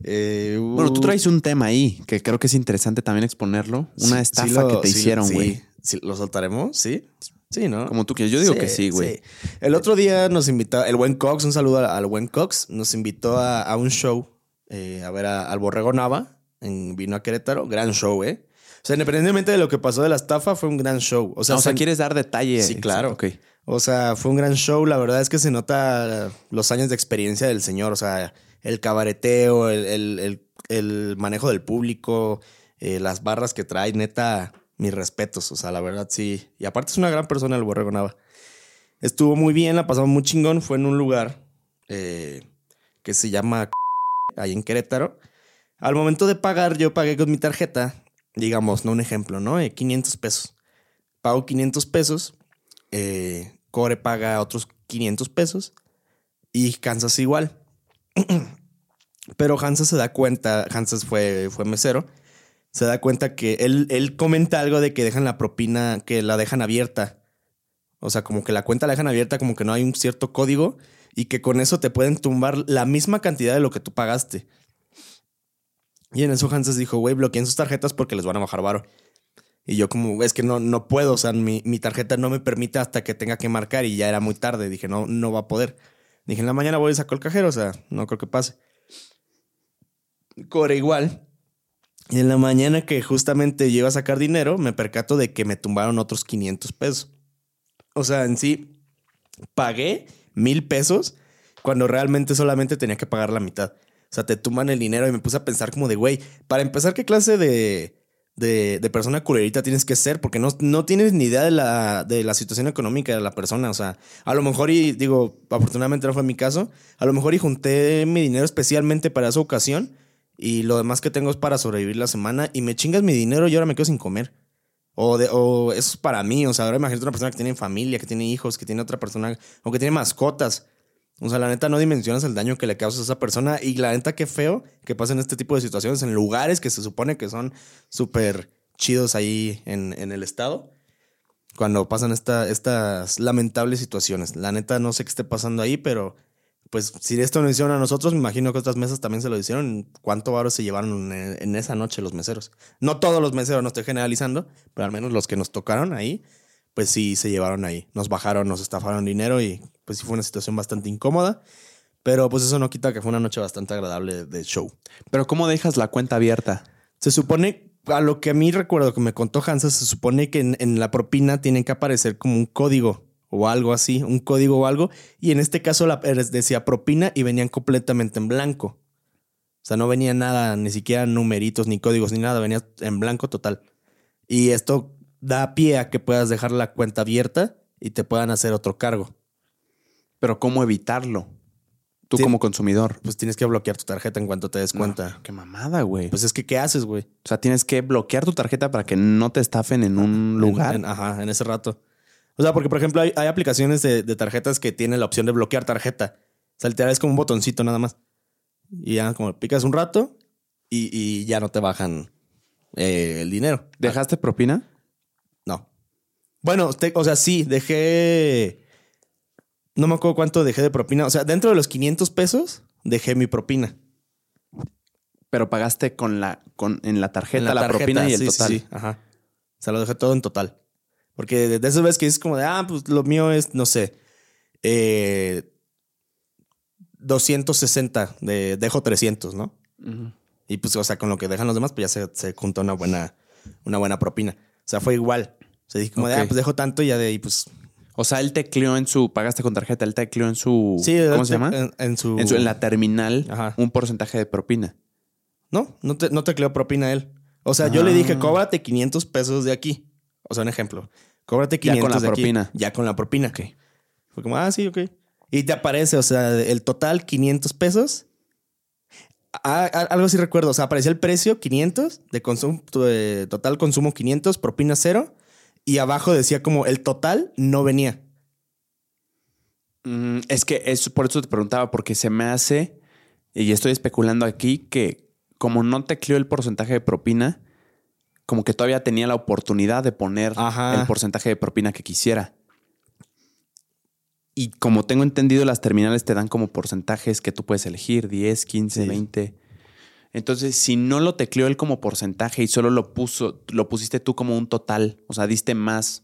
Eh, bueno, tú traes un tema ahí que creo que es interesante también exponerlo. Una estafa que te hicieron, güey. Sí, ¿Lo soltaremos? Sí. Sí, ¿no? Como tú quieres. Yo digo que sí, güey. El otro día nos invitó, el buen Cox, un saludo al, buen Cox, nos invitó a, un show eh, a ver al Borrego Nava. En, vino a Querétaro. Gran show, ¿eh? O sea, independientemente de lo que pasó de la estafa, fue un gran show. O sea, o sea ¿quieres dar detalles? Sí, claro. Ok. O sea, fue un gran show. La verdad es que se nota los años de experiencia del señor. O sea, el cabareteo, el, manejo del público, eh, las barras que trae, neta, mis respetos. O sea, la verdad sí. Y aparte es una gran persona el Borrego Nava. Estuvo muy bien, la pasamos muy chingón. Fue en un lugar eh, que se llama ahí en Querétaro. Al momento de pagar, yo pagué con mi tarjeta, digamos, no un ejemplo, ¿no? 500 eh, pesos. Pago 500 pesos. Core paga otros 500 pesos y Kansas igual. Pero Hansas se da cuenta, Hansas fue, fue mesero, se da cuenta que él, él comenta algo de que dejan la propina, que la dejan abierta. O sea, como que la cuenta la dejan abierta, como que no hay un cierto código y que con eso te pueden tumbar la misma cantidad de lo que tú pagaste. Y en eso Hansas dijo, güey, bloqueen sus tarjetas porque les van a bajar varo. Y yo como, es que no, no puedo, o sea, mi, tarjeta no me permite hasta que tenga que marcar y ya era muy tarde. Dije, no, no va a poder. Dije, en la mañana voy a sacar el cajero, o sea, no creo que pase. Core igual. Y en la mañana que justamente llego a sacar dinero, me percato de que me tumbaron otros 500 pesos. O sea, en sí, pagué mil pesos cuando realmente solamente tenía que pagar la mitad. O sea, te tuman el dinero y me puse a pensar como de, güey, para empezar, ¿qué clase de, de, de, persona culerita tienes que ser? Porque no, no tienes ni idea de la, de la situación económica de la persona. O sea, a lo mejor, y digo, afortunadamente no fue mi caso, a lo mejor y junté mi dinero especialmente para esa ocasión y lo demás que tengo es para sobrevivir la semana y me chingas mi dinero y ahora me quedo sin comer. O, de, eso es para mí. O sea, ahora imagínate una persona que tiene familia, que tiene hijos, que tiene otra persona, o que tiene mascotas. O sea, la neta no dimensionas el daño que le causas a esa persona. Y la neta, qué feo que pasen este tipo de situaciones en lugares que se supone que son súper chidos ahí en, en, el estado. Cuando pasan esta, estas lamentables situaciones. La neta, no sé qué esté pasando ahí, pero pues si esto nos hicieron a nosotros, me imagino que otras mesas también se lo hicieron. ¿Cuánto varo se llevaron en, esa noche los meseros? No todos los meseros, no estoy generalizando, pero al menos los que nos tocaron ahí, pues sí se llevaron ahí. Nos bajaron, nos estafaron dinero y pues sí fue una situación bastante incómoda. Pero pues eso no quita que fue una noche bastante agradable de show. Pero ¿cómo dejas la cuenta abierta? Se supone, a lo que a mí recuerdo que me contó Hansa, se supone que en la propina tiene que aparecer como un código o algo así, un código o algo. Y en este caso la, decía propina y venían completamente en blanco. O sea, no venía nada, ni siquiera numeritos, ni códigos, ni nada, venía en blanco total. Y esto da pie a que puedas dejar la cuenta abierta y te puedan hacer otro cargo. Pero ¿cómo evitarlo? Tú como consumidor. Pues tienes que bloquear tu tarjeta en cuanto te des cuenta. qué mamada, güey. Pues es que, ¿qué haces, güey? O sea, tienes que bloquear tu tarjeta para que no te estafen en un lugar. ajá, en ese rato. O sea, porque por ejemplo hay, aplicaciones de, tarjetas que tienen la opción de bloquear tarjeta. O sea, literal es como un botoncito nada más. Y ya como picas un rato y, ya no te bajan eh, el dinero. ¿Dejaste propina? No. Bueno, o sea, sí, dejé... No me acuerdo cuánto dejé de propina. O sea, dentro de los 500 pesos dejé mi propina. Pero pagaste con la, con, en la tarjeta la, propina y el total. Sí, ajá. O sea, lo dejé todo en total. Porque de esas veces que es como de, ah, pues lo mío es, no sé, eh, 260, de, dejo 300, ¿no? Y pues, o sea, con lo que dejan los demás, pues ya se, se junta una buena, una buena propina. O sea, fue igual. O sea, dije como de, ah, pues dejo tanto y ya de ahí, pues... O sea, él tecleó en su, pagaste con tarjeta, él tecleó en su, sí, ¿cómo se llama? En, su... En, la terminal, un porcentaje de propina. No, no, te, no tecleó propina él. O sea, yo le dije, ah. cóbrate 500 pesos de aquí. O sea, un ejemplo. Cóbrate 500 Ya con la propina. Ya con la propina. Ok. Fue como, ah, sí, ok. Y te aparece, o sea, el total 500 pesos. Algo así recuerdo. O sea, aparecía el precio 500 de consumo, total consumo 500, propina cero. Y abajo decía como el total no venía. Mm, es que es por eso te preguntaba, porque se me hace, y estoy especulando aquí, que como no te clió el porcentaje de propina, como que todavía tenía la oportunidad de poner el porcentaje de propina que quisiera. Y como tengo entendido, las terminales te dan como porcentajes que tú puedes elegir, 10, 15, 20. Entonces, si no lo tecleó él como porcentaje y solo lo puso, lo pusiste tú como un total, o sea, diste más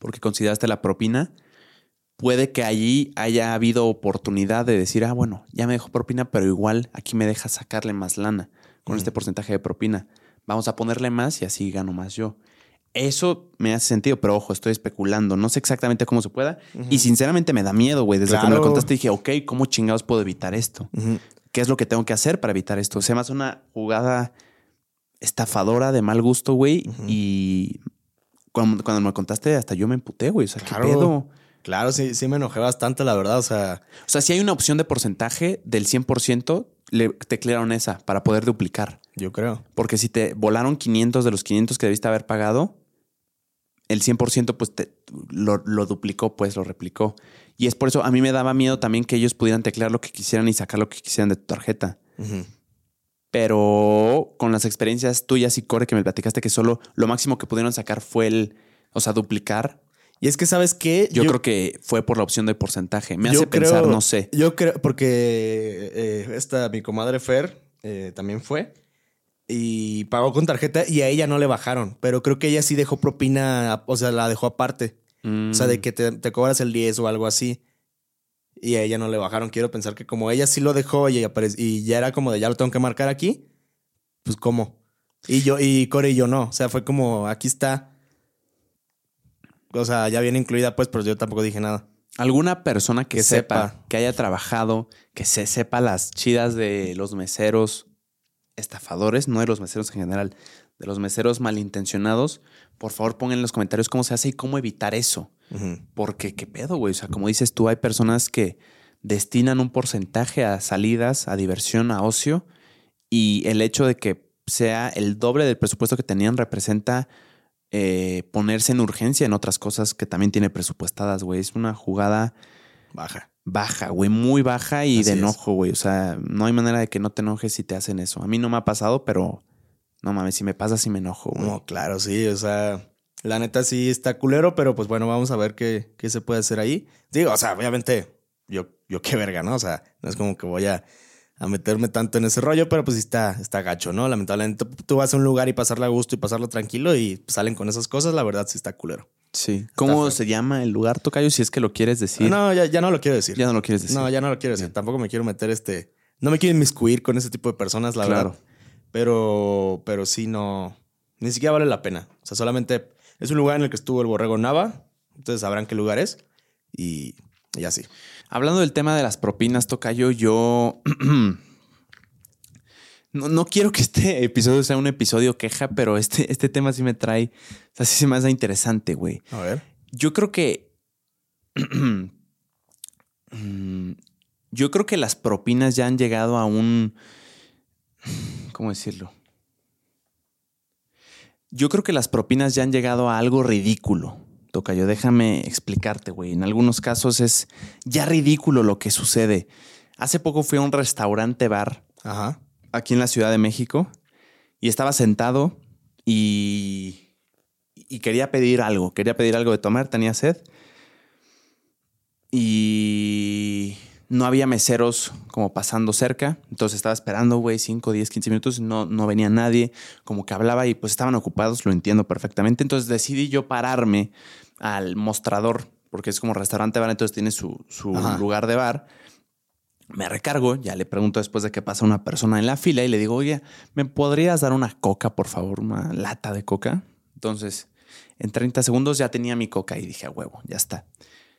porque consideraste la propina, puede que allí haya habido oportunidad de decir, ah, bueno, ya me dejó propina, pero igual aquí me deja sacarle más lana con este porcentaje de propina vamos a ponerle más y así gano más yo. Eso me hace sentido, pero ojo, estoy especulando. No sé exactamente cómo se pueda. Y sinceramente me da miedo, güey. Desde que me lo contaste dije, ok, ¿cómo chingados puedo evitar esto? ¿Qué es lo que tengo que hacer para evitar esto? Se me hace una jugada estafadora de mal gusto, güey. Y cuando, me contaste, hasta yo me emputé, güey. O sea, ¿qué pedo? Claro, sí, sí me enojé bastante, la verdad. O sea, o sea, si hay una opción de porcentaje del 100%, le teclearon esa para poder duplicar. Yo creo. Porque si te volaron 500 de los 500 que debiste haber pagado, el 100% pues te, lo, duplicó, pues lo replicó. Y es por eso a mí me daba miedo también que ellos pudieran teclear lo que quisieran y sacar lo que quisieran de tu tarjeta. Pero con las experiencias tuyas y Core que me platicaste que solo lo máximo que pudieron sacar fue el, o sea, duplicar. Y es que, ¿sabes qué? Yo, creo que fue por la opción de porcentaje. Me hace pensar, no sé. Yo creo, porque eh, esta, mi comadre Fer eh, también fue y pagó con tarjeta y a ella no le bajaron, pero creo que ella sí dejó propina, o sea, la dejó aparte. O sea, de mm. que te, cobras el 10 o algo así. Y a ella no le bajaron. Quiero pensar que como ella sí lo dejó y, y ya era como de ya lo tengo que marcar aquí, pues cómo. Y yo, y Core y yo no. O sea, fue como aquí está. O sea, ya viene incluida, pues, pero yo tampoco dije nada. alguna persona que, sepa, que haya trabajado, que se sepa las chidas de los meseros estafadores, no de los meseros en general, de los meseros malintencionados, por favor pongan en los comentarios cómo se hace y cómo evitar eso. Porque qué pedo, güey. O sea, como dices tú, hay personas que destinan un porcentaje a salidas, a diversión, a ocio, y el hecho de que sea el doble del presupuesto que tenían representa eh, ponerse en urgencia en otras cosas que también tiene presupuestadas, güey. Es una jugada baja. Baja, güey, muy baja y de enojo, güey. O sea, no hay manera de que no te enojes si te hacen eso. A mí no me ha pasado, pero no mames, si me pasa, sí me enojo, güey. No, claro, sí. O sea, la neta sí está culero, pero pues bueno, vamos a ver qué, qué se puede hacer ahí. Digo, o sea, obviamente, yo, yo qué verga, ¿no? O sea, no es como que voy a a meterme tanto en ese rollo, pero pues está, está gacho, ¿no? Lamentablemente tú vas a un lugar y pasarlo a gusto y pasarlo tranquilo y salen con esas cosas, la verdad sí está culero. Sí. ¿Cómo se llama el lugar, Tocayo, si es que lo quieres decir? No, ya, ya no lo quiero decir. Ya no lo quieres decir. No, ya no lo quiero decir. Tampoco me quiero meter este... No me quiero inmiscuir con ese tipo de personas, la verdad. Pero, pero sí no... Ni siquiera vale la pena. O sea, solamente es un lugar en el que estuvo el borrego Nava. Entonces sabrán qué lugar es. Y, y así. Hablando del tema de las propinas, Tocayo, yo... no, quiero que este episodio sea un episodio queja, pero este, este tema sí me trae... Así se me hace interesante, güey. A ver. Yo creo que... yo creo que las propinas ya han llegado a un... ¿Cómo decirlo? Yo creo que las propinas ya han llegado a algo ridículo. Tocayo, déjame explicarte, güey. En algunos casos es ya ridículo lo que sucede. Hace poco fui a un restaurante bar aquí en la Ciudad de México y estaba sentado y, y quería pedir algo. Quería pedir algo de tomar, tenía sed. Y no había meseros como pasando cerca. Entonces estaba esperando, güey, 5, 10, 15 minutos. No, no venía nadie. Como que hablaba y pues estaban ocupados, lo entiendo perfectamente. Entonces decidí yo pararme al mostrador, porque es como restaurante bar, entonces tiene su, lugar de bar. Me recargo, ya le pregunto después de que pasa una persona en la fila y le digo, oye, ¿me podrías dar una coca, por favor? Una lata de coca. Entonces, en 30 segundos ya tenía mi coca y dije, a huevo, ya está.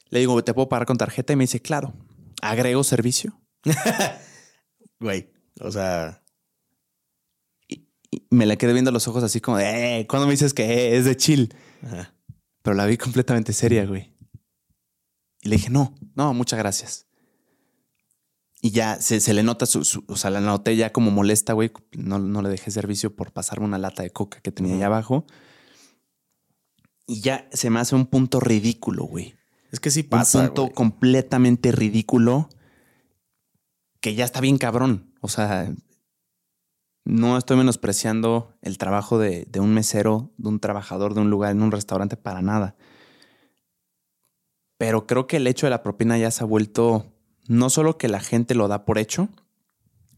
Le digo, ¿te puedo pagar con tarjeta? Y me dice, claro. ¿Agrego servicio? Güey, o sea... Y, me la quedé viendo los ojos así como de, eh, ¿cuándo me dices que es de chill? Ajá. Pero la vi completamente seria, güey. Y le dije, no, no, muchas gracias. Y ya se, le nota su, O sea, la noté ya como molesta, güey. No, no, le dejé servicio por pasarme una lata de coca que tenía ahí abajo. Y ya se me hace un punto ridículo, güey. Es que sí pasa. Un punto completamente ridículo que ya está bien cabrón. O sea, no estoy menospreciando el trabajo de, un mesero, de un trabajador de un lugar en un restaurante para nada. Pero creo que el hecho de la propina ya se ha vuelto no solo que la gente lo da por hecho,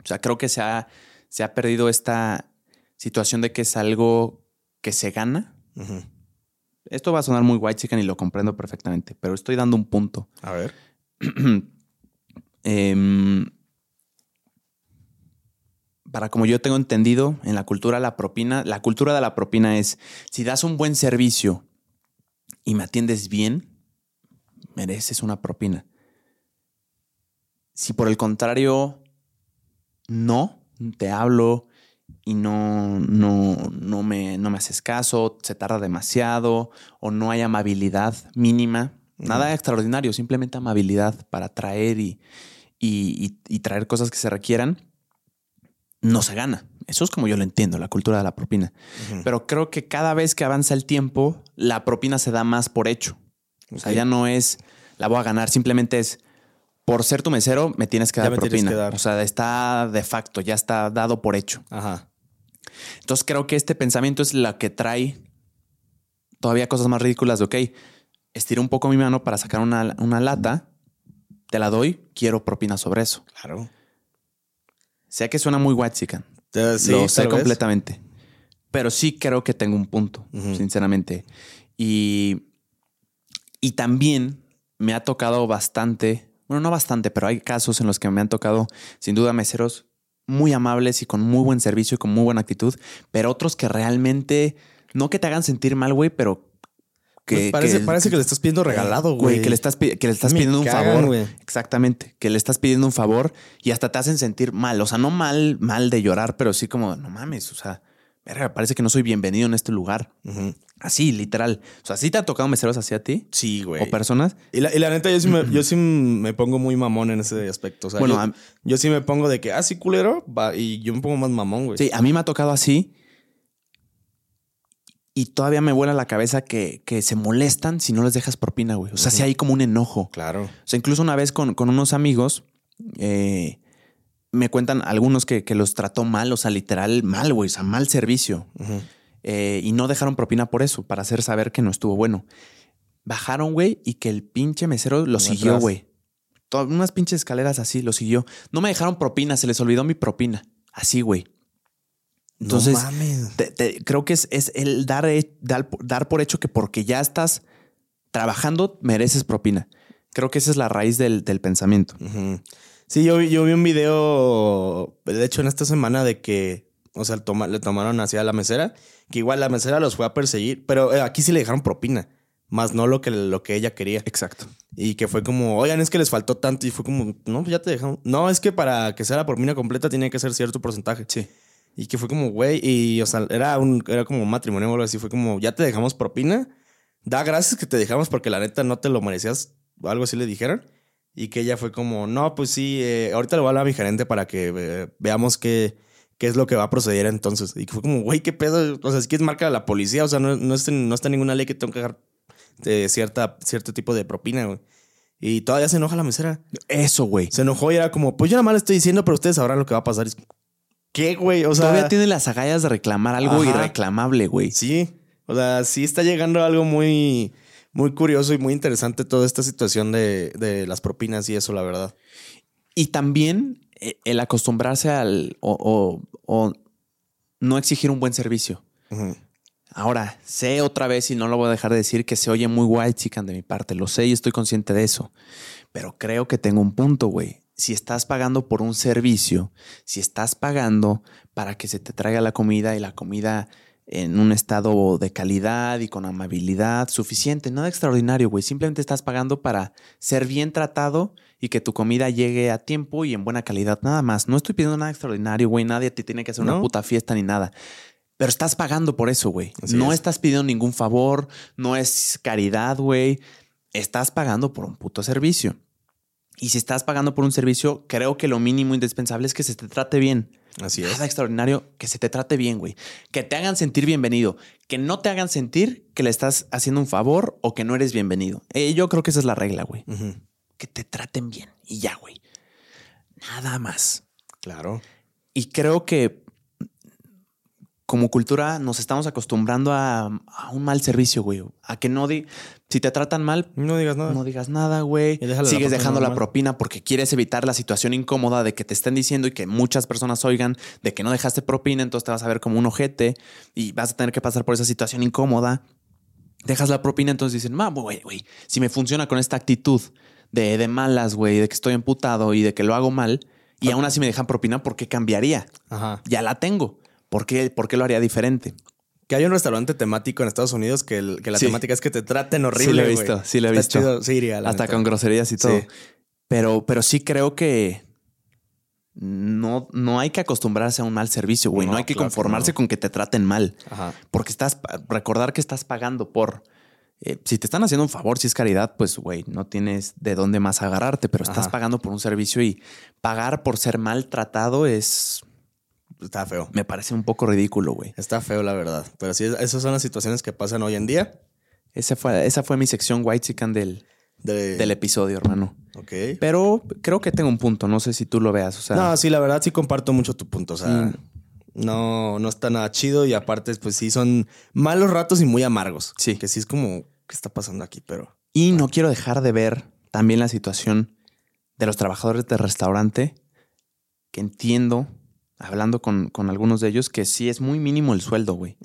o sea, creo que se ha, se ha perdido esta situación de que es algo que se gana. Esto va a sonar muy white chicken y lo comprendo perfectamente, pero estoy dando un punto. A ver. eh, para como yo tengo entendido, en la cultura la propina, la cultura de la propina es, si das un buen servicio y me atiendes bien, mereces una propina. Si por el contrario, no, te hablo y no, no, no, me, no me haces caso, se tarda demasiado o no hay amabilidad mínima, nada extraordinario, simplemente amabilidad para traer y, y traer cosas que se requieran no se gana. Eso es como yo lo entiendo, la cultura de la propina. Pero creo que cada vez que avanza el tiempo, la propina se da más por hecho. O sea, ya no es la voy a ganar, simplemente es por ser tu mesero, me tienes que dar propina. O sea, está de facto, ya está dado por hecho. Ajá. Entonces creo que este pensamiento es lo que trae todavía cosas más ridículas de, ok, estiro un poco mi mano para sacar una, una lata, te la doy, quiero propina sobre eso. Claro. Sé que suena muy white chicken. lo sé completamente. Pero sí creo que tengo un punto, sinceramente. Y, y también me ha tocado bastante, bueno, no bastante, pero hay casos en los que me han tocado, sin duda, meseros muy amables y con muy buen servicio y con muy buena actitud, pero otros que realmente, no que te hagan sentir mal, güey, pero Que, pues parece, que, le estás pidiendo regalado, güey. Que le estás, que le estás pidiendo un favor. Exactamente. Que le estás pidiendo un favor y hasta te hacen sentir mal. O sea, no mal, mal de llorar, pero sí como, no mames, o sea, parece que no soy bienvenido en este lugar. Así, literal. O sea, ¿sí te ha tocado meseros así a ti? Sí, güey. ¿O personas? Y la, neta, yo sí, me, yo sí me pongo muy mamón en ese aspecto. O sea, bueno, yo, sí me pongo de que, ah, sí, culero, va, y yo me pongo más mamón, güey. Sí, a mí me ha tocado así. Y todavía me vuela la cabeza que, que se molestan si no les dejas propina, güey. O sea, si hay como un enojo. Claro. O sea, incluso una vez con, con unos amigos, eh, me cuentan algunos que, los trató mal, o sea, literal mal, güey, o sea, mal servicio. Eh, y no dejaron propina por eso, para hacer saber que no estuvo bueno. Bajaron, güey, y que el pinche mesero lo siguió, güey. Unas pinches escaleras así, lo siguió. No me dejaron propina, se les olvidó mi propina. Así, güey. Entonces, creo que es, es el dar, dar, por hecho que porque ya estás trabajando, mereces propina. Creo que esa es la raíz del, pensamiento. Sí, yo, yo vi un video, de hecho, en esta semana de que, o sea, le tomaron hacia la mesera, que igual la mesera los fue a perseguir, pero eh, aquí sí le dejaron propina, más no lo que, lo que ella quería. Exacto. Y que fue como, oigan, es que les faltó tanto, y fue como, no, pues ya te dejamos. No, es que para que sea la propina completa tiene que ser cierto porcentaje. Sí. Y que fue como, güey, y, o sea, era, un, era como un matrimonio o algo así, fue como, ya te dejamos propina, da gracias que te dejamos porque la neta no te lo merecías, o algo así le dijeron. Y que ella fue como, no, pues sí, eh, ahorita le voy a hablar a mi gerente para que eh, veamos qué, qué es lo que va a proceder entonces. Y que fue como, güey, qué pedo. O sea, es que es marca de la policía, o sea, no, no, está, no está ninguna ley que tenga que dejar de cierta, cierto tipo de propina, güey. Y todavía se enoja la mesera. Eso, güey. Se enojó y era como, pues yo nada más le estoy diciendo, pero ustedes sabrán lo que va a pasar. ¿Qué, güey? O sea. Todavía tiene las agallas de reclamar algo irreclamable, güey. Sí. O sea, sí está llegando algo muy muy curioso y muy interesante toda esta situación de, las propinas y eso, la verdad. Y también eh, el acostumbrarse al o, no exigir un buen servicio. Ahora, sé otra vez y no lo voy a dejar de decir que se oye muy white chican de mi parte, lo sé y estoy consciente de eso, pero creo que tengo un punto, güey. Si estás pagando por un servicio, si estás pagando para que se te traiga la comida y la comida en un estado de calidad y con amabilidad suficiente, nada extraordinario, güey. Simplemente estás pagando para ser bien tratado y que tu comida llegue a tiempo y en buena calidad, nada más. No estoy pidiendo nada extraordinario, güey. Nadie te tiene que hacer una puta fiesta ni nada. Pero estás pagando por eso, güey. No estás pidiendo ningún favor, no es caridad, güey. Estás pagando por un puto servicio. Y si estás pagando por un servicio, creo que lo mínimo indispensable es que se te trate bien. Así es. Nada extraordinario, que se te trate bien, güey. Que te hagan sentir bienvenido. Que no te hagan sentir que le estás haciendo un favor o que no eres bienvenido. Eh, yo creo que esa es la regla, güey. Que te traten bien y ya, güey. Nada más. Claro. Y creo que como cultura nos estamos acostumbrando a, un mal servicio, güey. A que no di si te tratan mal, no digas nada. No digas nada, güey. Sigues dejando la propina porque quieres evitar la situación incómoda de que te estén diciendo y que muchas personas oigan de que no dejaste propina, entonces te vas a ver como un ojete y vas a tener que pasar por esa situación incómoda. Dejas la propina, entonces dicen, ma, güey, güey, si me funciona con esta actitud de, de malas, güey, de que estoy emputado y de que lo hago mal, y aún así me dejan propina, ¿por qué cambiaría? Ajá. Ya la tengo. ¿Por qué, ¿Por qué lo haría diferente? Que hay un restaurante temático en Estados Unidos que, la temática es que te traten horrible. Sí, lo he visto, sí, lo he visto. sí, iría, Hasta con groserías y todo. Pero, pero sí creo que no, no hay que acostumbrarse a un mal servicio, güey. No, hay que conformarse con que te traten mal. Ajá. Porque estás, recordar que estás pagando por. Eh, si te están haciendo un favor, si es caridad, pues, güey, no tienes de dónde más agarrarte, pero estás pagando por un servicio y pagar por ser maltratado es está feo. Me parece un poco ridículo, güey. Está feo, la verdad. Pero sí, esas son las situaciones que pasan hoy en día. Esa fue, esa fue mi sección White Chicken del, del episodio, hermano. Ok. Pero creo que tengo un punto. No sé si tú lo veas. O sea, no, sí, la verdad sí comparto mucho tu punto. O sea, no, no está nada chido y aparte, pues sí, son malos ratos y muy amargos. Sí. Que sí es como, ¿qué está pasando aquí? Pero. Y no quiero dejar de ver también la situación de los trabajadores de restaurante, que entiendo hablando con, algunos de ellos, que sí es muy mínimo el sueldo, güey.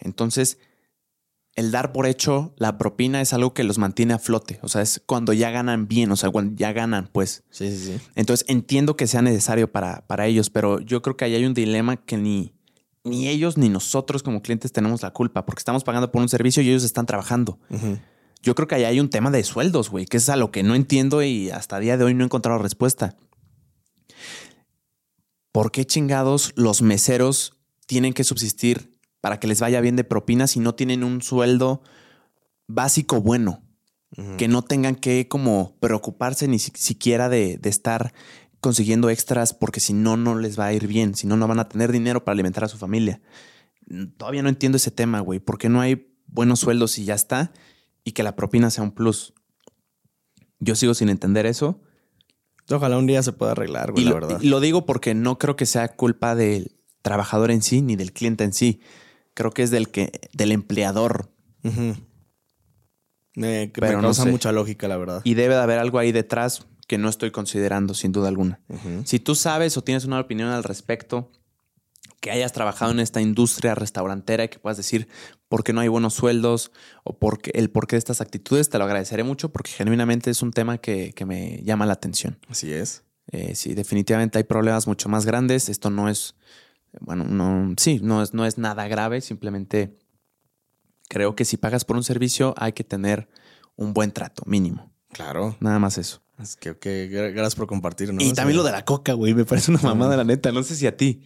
Entonces, el dar por hecho la propina es algo que los mantiene a flote. O sea, es cuando ya ganan bien, o sea, cuando ya ganan, pues. Sí, sí, sí. Entonces, entiendo que sea necesario para, para ellos, pero yo creo que ahí hay un dilema que ni, ni ellos ni nosotros como clientes tenemos la culpa, porque estamos pagando por un servicio y ellos están trabajando. Yo creo que ahí hay un tema de sueldos, güey, que es a lo que no entiendo y hasta el día de hoy no he encontrado respuesta. ¿Por qué chingados los meseros tienen que subsistir para que les vaya bien de propinas si no tienen un sueldo básico bueno? Que no tengan que como preocuparse ni siquiera de, de estar consiguiendo extras porque si no, no les va a ir bien, si no, no van a tener dinero para alimentar a su familia. Todavía no entiendo ese tema, güey. ¿Por qué no hay buenos sueldos y ya está? Y que la propina sea un plus. Yo sigo sin entender eso. Ojalá un día se pueda arreglar, güey, la verdad. Y lo digo porque no creo que sea culpa del trabajador en sí ni del cliente en sí. Creo que es del que del empleador. me, causa mucha lógica, la verdad. Y debe de haber algo ahí detrás que no estoy considerando, sin duda alguna. Si tú sabes o tienes una opinión al respecto, que hayas trabajado en esta industria restaurantera y que puedas decir por qué no hay buenos sueldos o por qué, el porqué de estas actitudes, te lo agradeceré mucho porque genuinamente es un tema que, me llama la atención. Así es. Eh, sí, definitivamente hay problemas mucho más grandes. Esto no es, bueno, no, sí, no es, no es nada grave. Simplemente creo que si pagas por un servicio hay que tener un buen trato mínimo. Claro. Nada más eso. Es que, gracias por compartir. Y también lo de la coca, güey. Me parece una mamada, la neta. No sé si a ti.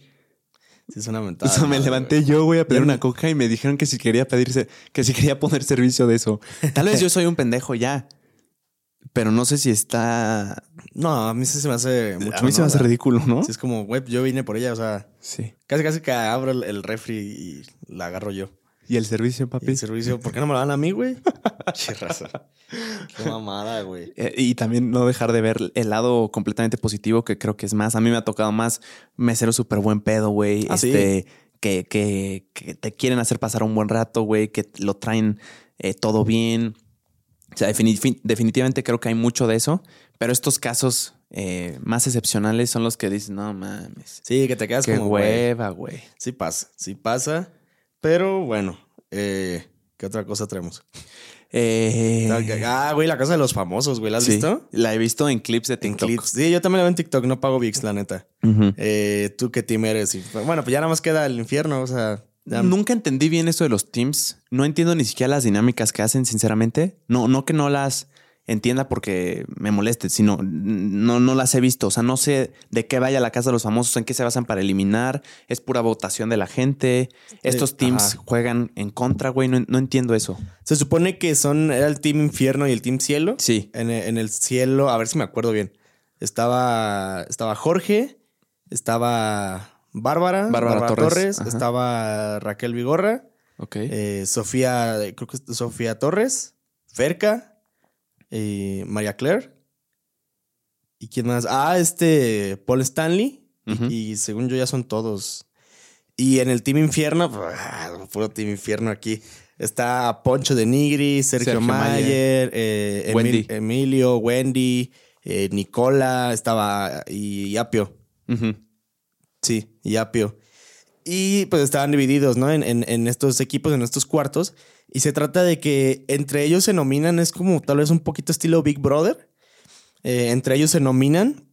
Sí, es una mentada. O sea, me levanté yo, güey, a pedir una coca y me dijeron que si quería pedirse, que si quería poner servicio de eso. Tal vez yo soy un pendejo ya. Pero no sé si está. No, a mí sí se me hace mucho. A mí se me hace ridículo, ¿no? Sí, es como, güey, yo vine por ella, o sea. Sí. Casi, casi que abro el, refri y la agarro yo. ¿Y el servicio, papi? el servicio, ¿por qué no me lo dan a mí, güey? Chirraza. Qué mamada, güey. Eh, y también no dejar de ver el lado completamente positivo, que creo que es más. A mí me ha tocado más mesero súper buen pedo, güey. ¿Ah, este, que, que, que, te quieren hacer pasar un buen rato, güey, que lo traen eh, todo bien. O sea, definitivamente creo que hay mucho de eso, pero estos casos eh, más excepcionales son los que dicen, no mames. Sí, que te quedas Qué como hueva, güey. Sí pasa, sí pasa. Pero bueno, eh, ¿qué otra cosa traemos? Eh, ah, güey, la casa de los famosos, güey. ¿La has visto? La he visto en clips de TikTok. Sí, yo también la veo en TikTok. No pago VIX, la neta. Eh, Tú qué team eres. bueno, pues ya nada más queda el infierno. O sea. Nunca entendí bien esto de los teams. No entiendo ni siquiera las dinámicas que hacen, sinceramente. No, no que no las entienda porque me moleste, sino no, no las he visto. O sea, no sé de qué vaya la casa de los famosos, en qué se basan para eliminar. Es pura votación de la gente. Estos teams juegan en contra, güey. No, entiendo eso. Se supone que son era el Team Infierno y el Team Cielo. Sí. En, el cielo, a ver si me acuerdo bien. Estaba, estaba Jorge, estaba Bárbara, Bárbara, Torres, estaba Raquel Vigorra. Ok. Eh, Sofía, creo que es Sofía Torres, Ferca eh, María Claire. ¿Y quién más? Ah, este Paul Stanley. y, según yo ya son todos. Y en el Team Infierno, ah, puro Team Infierno aquí. Está Poncho de Nigri, Sergio, Mayer, eh, Emilio, Wendy, eh, Nicola, estaba y Apio. Sí, y Apio. Y pues estaban divididos, ¿no? En, en, estos equipos, en estos cuartos. Y se trata de que entre ellos se nominan, es como tal vez un poquito estilo Big Brother. Eh, entre ellos se nominan.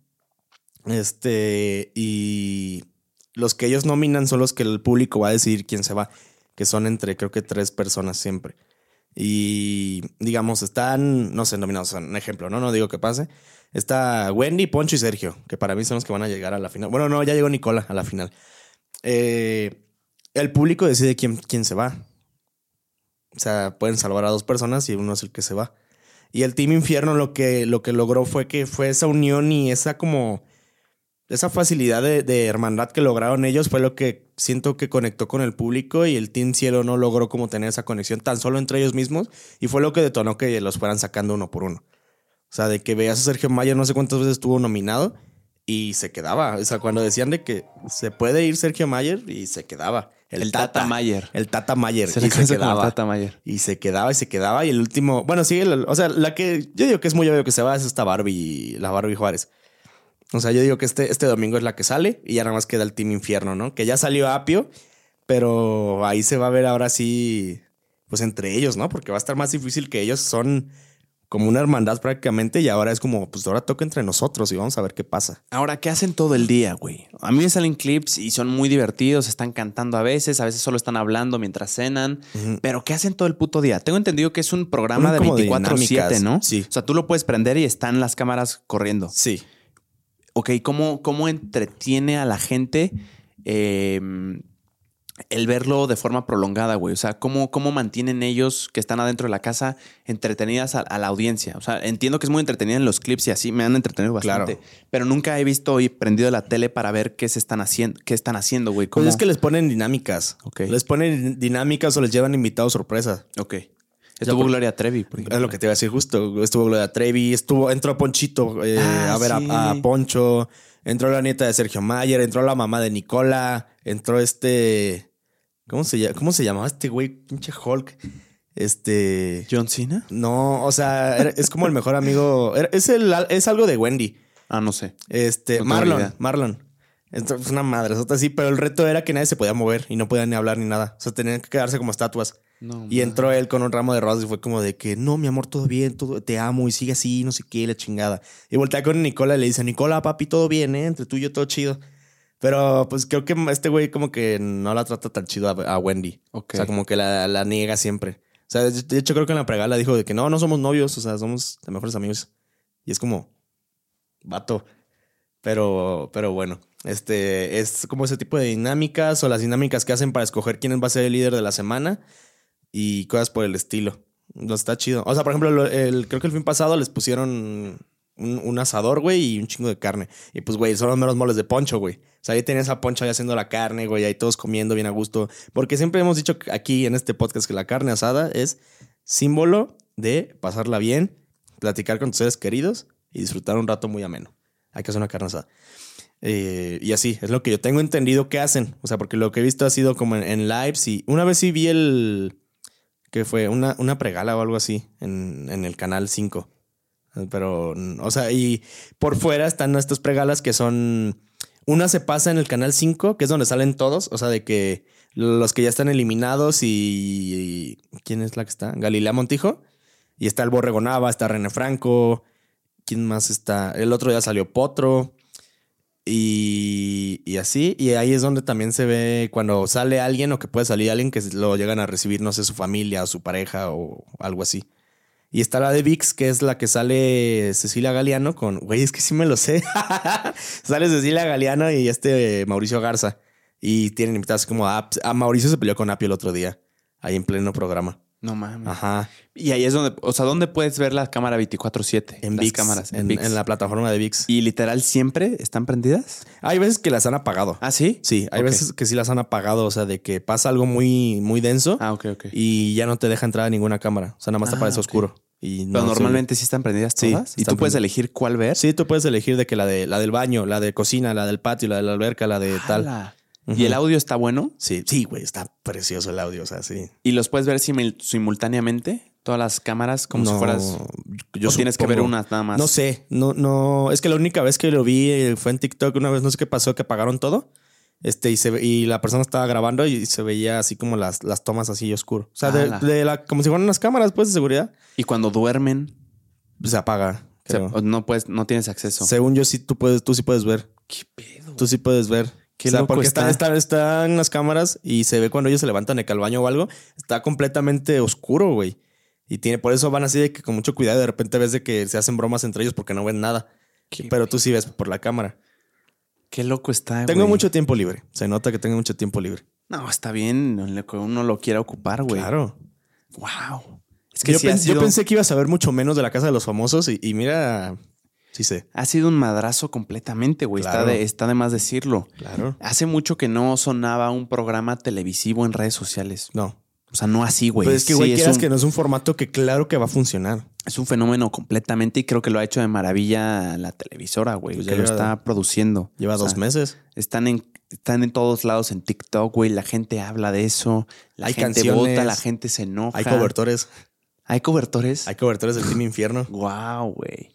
Este, y los que ellos nominan son los que el público va a decidir quién se va. Que son entre, creo que tres personas siempre. Y digamos, están, no sé, nominados, un ejemplo, ¿no? No digo que pase. Está Wendy, Poncho y Sergio, que para mí son los que van a llegar a la final. Bueno, no, ya llegó Nicola a la final. Eh, el público decide quién, quién se va. O sea, pueden salvar a dos personas y uno es el que se va. Y el Team Infierno lo que, lo que logró fue que fue esa unión y esa como... Esa facilidad de, hermandad que lograron ellos fue lo que siento que conectó con el público y el Team Cielo no logró como tener esa conexión tan solo entre ellos mismos y fue lo que detonó que los fueran sacando uno por uno. O sea, de que veas a Sergio Mayer no sé cuántas veces estuvo nominado y se quedaba. O sea, cuando decían de que se puede ir Sergio Mayer y se quedaba. El, Tata, Mayer. El Tata Mayer. Se y se quedaba. Tata Mayer. Y se quedaba y se quedaba. Y el último, bueno, sí, o sea, la que yo digo que es muy obvio que se va es esta Barbie, la Barbie Juárez. O sea, yo digo que este, este domingo es la que sale y ya nada más queda el Team Infierno, ¿no? Que ya salió Apio, pero ahí se va a ver ahora sí, pues entre ellos, ¿no? Porque va a estar más difícil que ellos son como una hermandad prácticamente y ahora es como, pues ahora toca entre nosotros y vamos a ver qué pasa. Ahora, ¿qué hacen todo el día, güey? A mí me salen clips y son muy divertidos, están cantando a veces, a veces solo están hablando mientras cenan, pero ¿qué hacen todo el puto día? Tengo entendido que es un programa de 24/7, ¿no? Sí. O sea, tú lo puedes prender y están las cámaras corriendo. Sí. Ok, ¿cómo, cómo entretiene a la gente? Eh, el verlo de forma prolongada, güey. O sea, ¿cómo, cómo mantienen ellos que están adentro de la casa entretenidas a, la audiencia. O sea, entiendo que es muy entretenida en los clips y así me han entretenido bastante. Pero nunca he visto y prendido la tele para ver qué se están haciendo, qué están haciendo, güey. Pues es que les ponen dinámicas. Ok. Les ponen dinámicas o les llevan invitados sorpresa. Ok. Estuvo Gloria Trevi. Es lo que te iba a decir justo. Estuvo Gloria Trevi, estuvo, entró Ponchito eh, ah, a ver a, Poncho, entró la nieta de Sergio Mayer, entró la mamá de Nicola, entró este. ¿Cómo se, cómo se llamaba este güey? Pinche Hulk. Este. ¿John Cena? No, o sea, es como el mejor amigo. Es, el, es algo de Wendy. Ah, no sé. Este, Marlon. Marlon. Es una madre, así, pero el reto era que nadie se podía mover y no podían ni hablar ni nada. O sea, tenían que quedarse como estatuas. y entró él con un ramo de rosas y fue como de que, no, mi amor, todo bien, todo, te amo y sigue así, no sé qué, la chingada. Y voltea con Nicola y le dice, Nicola, papi, todo bien, ¿eh? Entre tú y yo todo chido. Pero pues creo que este güey como que no la trata tan chido a, Wendy. O sea, como que la, la niega siempre. O sea, de hecho creo que en la pregala dijo de que no, no somos novios, o sea, somos de mejores amigos. Y es como, vato. Pero, pero bueno, este es como ese tipo de dinámicas o las dinámicas que hacen para escoger quién va a ser el líder de la semana y cosas por el estilo. No está chido. O sea, por ejemplo, el, creo que el fin pasado les pusieron un, asador, güey, y un chingo de carne. Y pues, güey, son los meros moles de poncho, güey. O sea, ahí tenías a poncho ahí haciendo la carne, güey, ahí todos comiendo bien a gusto. Porque siempre hemos dicho aquí en este podcast que la carne asada es símbolo de pasarla bien, platicar con tus seres queridos y disfrutar un rato muy ameno. Hay que hacer una carne asada. Eh, y así, es lo que yo tengo entendido que hacen. O sea, porque lo que he visto ha sido como en, lives y una vez sí vi el... que fue una, una pregala o algo así en, en el canal 5. Pero, o sea, y por fuera están estas pregalas que son. Una se pasa en el canal 5, que es donde salen todos. O sea, de que los que ya están eliminados y. ¿Quién es la que está? Galilea Montijo. Y está el Borregonava, está René Franco. ¿Quién más está? El otro día salió Potro. Y, y, así, y ahí es donde también se ve cuando sale alguien o que puede salir alguien que lo llegan a recibir, no sé, su familia o su pareja o algo así. Y está la de VIX, que es la que sale Cecilia Galeano con. Güey, es que sí me lo sé. sale Cecilia Galeano y este Mauricio Garza. Y tienen invitados como a, a Mauricio se peleó con Apio el otro día, ahí en pleno programa. No mames. Ajá. Y ahí es donde, o sea, ¿dónde puedes ver la cámara 24-7? En VIX. cámaras. En, en, la plataforma de VIX. ¿Y literal siempre están prendidas? Hay veces que las han apagado. ¿Ah, sí? Sí, hay veces que sí las han apagado, o sea, de que pasa algo muy, muy denso. Ah, ok, ok. Y ya no te deja entrar a ninguna cámara. O sea, nada más te ah, aparece oscuro. Y Pero normalmente sí están prendidas todas. Sí, ¿Y tú puedes elegir cuál ver? Sí, tú puedes elegir de que la de la del baño, la de cocina, la del patio, la de la alberca, la de tal. ¿Y el audio está bueno? Sí, sí, güey, está precioso el audio, o sea, sí. ¿Y los puedes ver simultáneamente? Todas las cámaras, como si fueras. Yo o tienes que ver unas nada más. No sé, no, no. Es que la única vez que lo vi eh, fue en TikTok. Una vez no sé qué pasó, que apagaron todo. Este, y, se, y la persona estaba grabando y se veía así como las, las tomas así oscuro. O sea, de, la, como si fueran unas cámaras, pues, de seguridad. Y cuando duermen. Se apaga. no puedes, no tienes acceso. Según yo, sí, tú puedes, tú sí puedes ver. ¿Qué pedo? Tú sí puedes ver. Qué o sea, porque está. Están, están las cámaras y se ve cuando ellos se levantan de al baño o algo. Está completamente oscuro, güey. Y tiene, por eso van así de que con mucho cuidado. De repente ves de que se hacen bromas entre ellos porque no ven nada. Pero tú sí ves por la cámara. Qué loco está. Tengo mucho tiempo libre. Se nota que tengo mucho tiempo libre. No, está bien. Uno lo quiere ocupar, güey. Claro. Wow. Es que yo, pensé que ibas a ver mucho menos de la casa de los famosos y, mira, sí sé. Ha sido un madrazo completamente, güey. Está, de, está de más decirlo. Claro. Hace mucho que no sonaba un programa televisivo en redes sociales. No. O sea, no así, güey. Pero es que, güey, quieras que no es un formato que claro que va a funcionar. Es un fenómeno completamente y creo que lo ha hecho de maravilla la televisora, güey. Pues que lo está produciendo. Lleva dos meses. Están en, están en todos lados en TikTok, güey. La gente habla de eso. La gente vota, la gente se enoja. Hay cobertores. ¿Hay cobertores? Hay cobertores del Team Infierno. wow, güey.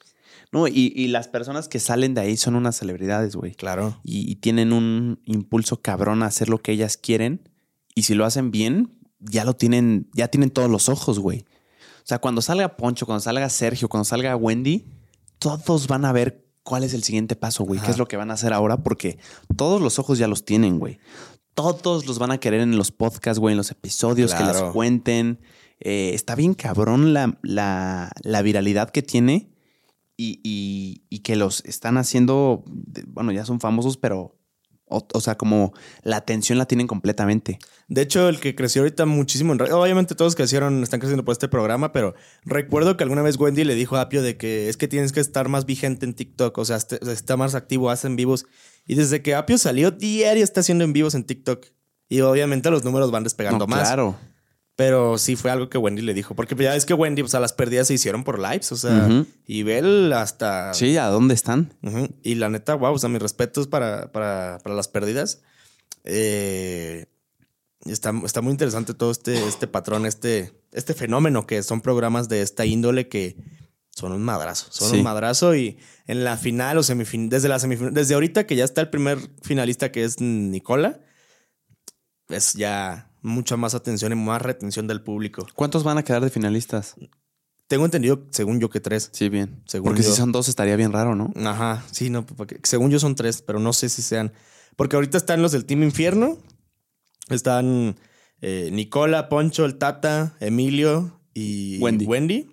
No, y, las personas que salen de ahí son unas celebridades, güey. Claro. Y, y, tienen un impulso cabrón a hacer lo que ellas quieren. Y si lo hacen bien, ya lo tienen, ya tienen todos los ojos, güey. O sea, cuando salga Poncho, cuando salga Sergio, cuando salga Wendy, todos van a ver cuál es el siguiente paso, güey. ¿Qué es lo que van a hacer ahora? Porque todos los ojos ya los tienen, güey. Todos los van a querer en los podcasts, güey, en los episodios que les cuenten. Eh, está bien cabrón la, la, viralidad que tiene y, y, que los están haciendo, bueno, ya son famosos, pero o, sea, como la atención la tienen completamente. De hecho, el que creció ahorita muchísimo en obviamente todos crecieron, están creciendo por este programa, pero recuerdo que alguna vez Wendy le dijo a Apio de que es que tienes que estar más vigente en TikTok, o sea, este, está más activo, hacen vivos. Y desde que Apio salió, diario está haciendo en vivos en TikTok. Y obviamente los números van despegando más. Claro. Pero sí fue algo que Wendy le dijo. Porque ya es que Wendy, o sea, las pérdidas se hicieron por lives. O sea, y Bell hasta. Sí, ¿a dónde están? Y la neta, wow, o sea, mis respetos para, para, para las pérdidas. Eh, está, está, muy interesante todo este, este patrón, este, este fenómeno que son programas de esta índole que son un madrazo. Son un madrazo. Y en la final o semifinal, desde la semifinal, desde ahorita que ya está el primer finalista que es Nicola, es ya mucha más atención y más retención del público. ¿Cuántos van a quedar de finalistas? Tengo entendido, según yo, que tres. Sí, bien. porque si son dos estaría bien raro, ¿no? Ajá, sí, no, porque según yo son tres, pero no sé si sean. Porque ahorita están los del Team Infierno. Están eh, Nicola, Poncho, el Tata, Emilio y Wendy. Wendy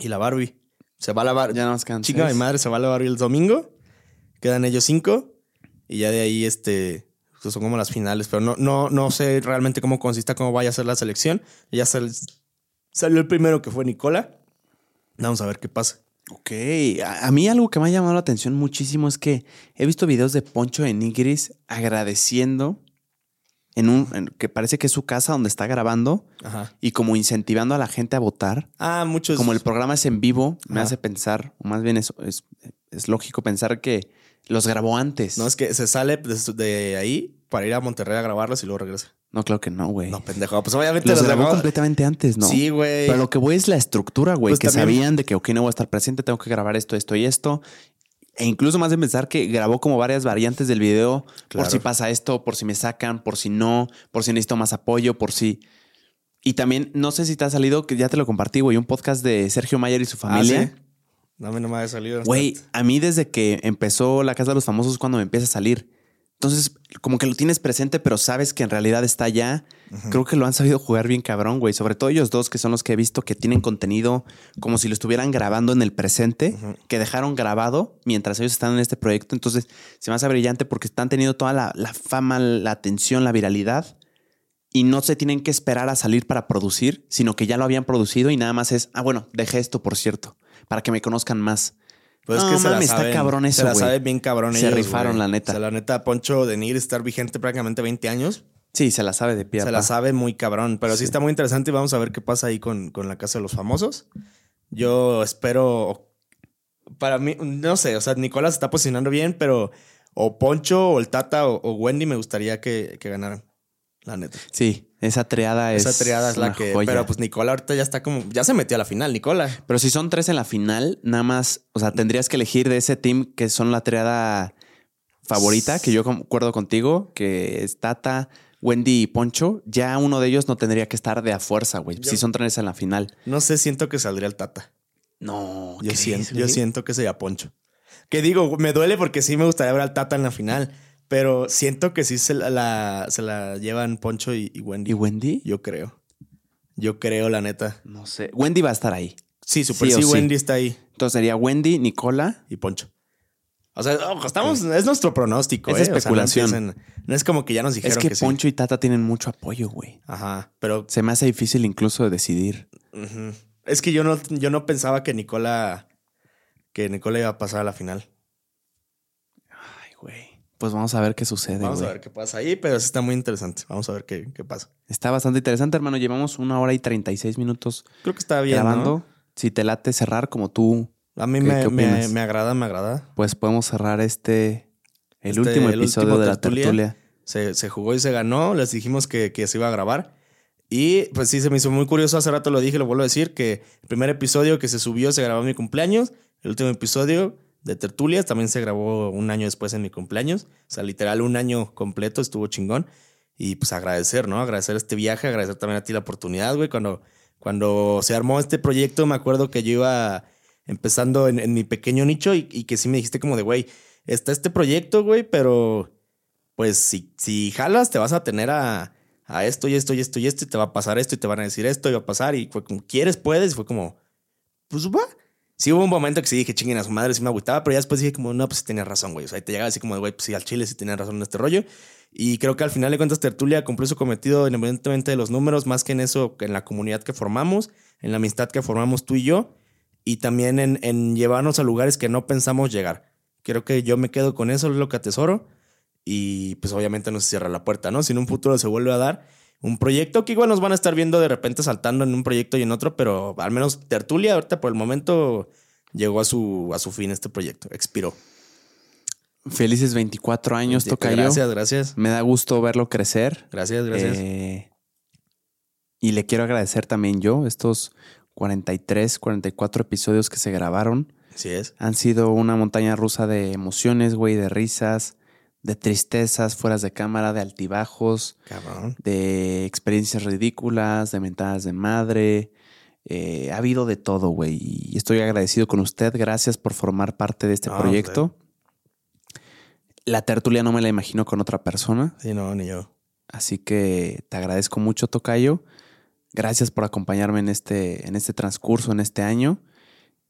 y la Barbie. Se va a la Barbie. Ya nos quedan Chica, mi madre se va a la Barbie el domingo. Quedan ellos cinco. Y ya de ahí, este, son como las finales, pero no, no, no sé realmente cómo consista, cómo vaya a ser la selección. Ya salió el primero que fue Nicola. Vamos a ver qué pasa. Ok, a, mí algo que me ha llamado la atención muchísimo es que he visto videos de Poncho en Nigris agradeciendo en un que parece que es su casa donde está grabando y como incentivando a la gente a votar. Ah, muchos. Como el programa es en vivo, me hace pensar, o más bien es, es lógico pensar que los grabó antes. No, es que se sale de, ahí para ir a Monterrey a grabarlos y luego regresa. No, claro que no, güey. No, pendejo. Pues obviamente los, grabó completamente antes, ¿no? Sí, güey. Pero lo que voy es la estructura, güey. Pues que sabían de que, ok, no voy a estar presente, tengo que grabar esto, esto y esto. E incluso más de pensar que grabó como varias variantes del video por si pasa esto, por si me sacan, por si no, por si necesito más apoyo, por si. Y también, no sé si te ha salido, que ya te lo compartí, güey, un podcast de Sergio Mayer y su ah, familia. Mí no me ha salido. Güey, a mí desde que empezó La Casa de los Famosos cuando me empieza a salir. Entonces, como que lo tienes presente, pero sabes que en realidad está allá. Creo que lo han sabido jugar bien cabrón, güey. Sobre todo ellos dos, que son los que he visto que tienen contenido como si lo estuvieran grabando en el presente, que dejaron grabado mientras ellos están en este proyecto. Entonces, se me hace brillante porque están teniendo toda la, la fama, la atención, la viralidad. Y no se tienen que esperar a salir para producir, sino que ya lo habían producido y nada más es, ah, bueno, dejé esto, por cierto para que me conozcan más. Pues es que se la está cabrón eso, Se la sabe bien cabrón Se rifaron, la neta. O sea, la neta, Poncho de Nir estar vigente prácticamente 20 años. Sí, se la sabe de pie. Se la sabe muy cabrón. Pero sí. está muy interesante y vamos a ver qué pasa ahí con, con la Casa de los Famosos. Yo espero... Para mí, no sé, o sea, Nicolás está posicionando bien, pero o Poncho o el Tata o, Wendy me gustaría que, que ganaran. La neta. Sí, esa triada es. Esa triada es la que. Pero pues Nicola ahorita ya está como. Ya se metió a la final, Nicola. Pero si son tres en la final, nada más. O sea, tendrías que elegir de ese team que son la triada favorita, que yo concuerdo contigo, que es Tata, Wendy y Poncho. Ya uno de ellos no tendría que estar de a fuerza, güey. Si son tres en la final. No sé, siento que saldría el Tata. No, yo siento, yo siento que sería Poncho. Que digo, me duele porque sí me gustaría ver al Tata en la final. Pero siento que sí se la, se la llevan Poncho y, Wendy. ¿Y Wendy? Yo creo. Yo creo, la neta. No sé. Wendy va a estar ahí. Sí, super sí, Wendy está ahí. Entonces sería Wendy, Nicola y Poncho. O sea, estamos, es nuestro pronóstico. Es ¿eh? especulación. no, es como que ya nos dijeron es que, Poncho y Tata tienen mucho apoyo, güey. Ajá, pero... Se me hace difícil incluso de decidir. Es que yo no, yo no pensaba que Nicola... Que Nicola iba a pasar a la final. Pues vamos a ver qué sucede. Vamos a ver qué pasa ahí, pero está muy interesante. Vamos a ver qué, pasa. Está bastante interesante, hermano. Llevamos una hora y 36 minutos. Creo que está bien. Grabando. Si te late cerrar como tú. A mí me, agrada, me agrada. Pues podemos cerrar este. El este, último episodio de la tertulia. Se, jugó y se ganó. Les dijimos que, que se iba a grabar. Y pues sí, se me hizo muy curioso. Hace rato lo dije, lo vuelvo a decir, que el primer episodio que se subió se grabó en mi cumpleaños. El último episodio de tertulias. También se grabó un año después en mi cumpleaños. O sea, literal, un año completo estuvo chingón. Y pues agradecer, ¿no? Agradecer este viaje, agradecer también a ti la oportunidad, güey. Cuando, Cuando se armó este proyecto, me acuerdo que yo iba empezando en, mi pequeño nicho y, que sí me dijiste como de, güey, está este proyecto, güey, pero pues si, si jalas te vas a tener a, a esto y esto y esto y esto y te va a pasar esto y te van a decir esto y va a pasar y fue como, ¿quieres? ¿Puedes? Y fue como, pues va. Sí hubo un momento que sí dije, chinguen a su madre, sí me agüitaba, pero ya después dije como, no, pues sí tenía razón, güey. O sea, te llegaba así como, güey, pues sí, al chile sí tenía razón en este rollo. Y creo que al final de cuentas Tertulia cumplió su cometido independientemente de los números, más que en eso, en la comunidad que formamos, en la amistad que formamos tú y yo, y también en, en llevarnos a lugares que no pensamos llegar. Creo que yo me quedo con eso, es lo que atesoro y pues obviamente no se cierra la puerta, ¿no? Si en un futuro se vuelve a dar un proyecto que igual nos van a estar viendo de repente saltando en un proyecto y en otro, pero al menos Tertulia ahorita por el momento llegó a su, a su fin este proyecto, expiró. Felices 24 años, Tocayo. Gracias, gracias. Me da gusto verlo crecer. Gracias, gracias. Eh, y le quiero agradecer también yo estos 43, 44 episodios que se grabaron. Así es. Han sido una montaña rusa de emociones, güey, de risas, de tristezas fueras de cámara, de altibajos, de experiencias ridículas, de mentadas de madre. Eh, ha habido de todo, güey. Y estoy agradecido con usted. Gracias por formar parte de este proyecto. La tertulia no me la imagino con otra persona. Sí, no, ni yo. Así que te agradezco mucho, Tocayo. Gracias por acompañarme en este, en este transcurso, en este año.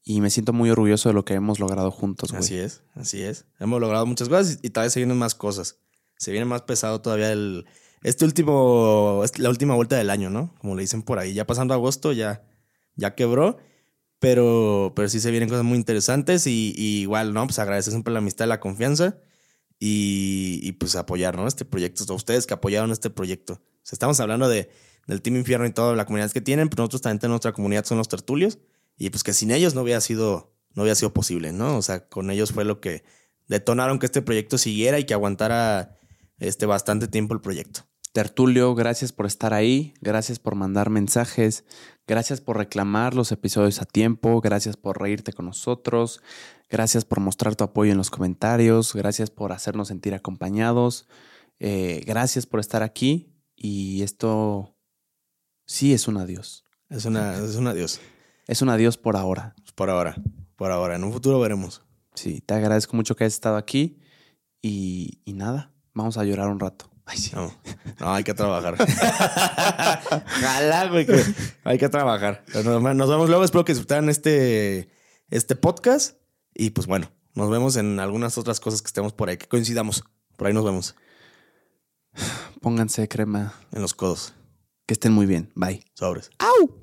Y me siento muy orgulloso de lo que hemos logrado juntos, güey. Así es, así es. Hemos logrado muchas cosas y, tal vez se vienen más cosas. Se viene más pesado todavía el... Este último... La última vuelta del año, ¿no? Como le dicen por ahí. Ya pasando agosto ya, ya quebró. Pero, pero sí se vienen cosas muy interesantes y, igual, ¿no? Pues agradecer siempre la amistad la confianza y, y pues apoyar, ¿no? Este proyecto. A ustedes que apoyaron este proyecto. Estamos hablando de, del Team Infierno y toda la comunidad que tienen, pero nosotros también tenemos nuestra comunidad, son los tertulios. Y pues que sin ellos no hubiera sido, no hubiera sido posible, ¿no? O sea, con ellos fue lo que detonaron que este proyecto siguiera y que aguantara este bastante tiempo el proyecto. Tertulio, gracias por estar ahí, gracias por mandar mensajes, gracias por reclamar los episodios a tiempo, gracias por reírte con nosotros, gracias por mostrar tu apoyo en los comentarios, gracias por hacernos sentir acompañados, eh, gracias por estar aquí y esto sí es un adiós. Es, una, es un adiós. Es un adiós por ahora. Por ahora, por ahora. En un futuro veremos. Sí, te agradezco mucho que hayas estado aquí y, nada, vamos a llorar un rato. Ay, sí. No, hay que trabajar. Güey, hay que trabajar. Nos vemos luego. Espero que disfrutaran este, este podcast. Y pues bueno, nos vemos en algunas otras cosas que estemos por ahí, que coincidamos. Por ahí nos vemos. Pónganse crema en los codos. Que estén muy bien. Bye. Sobres. ¡Au!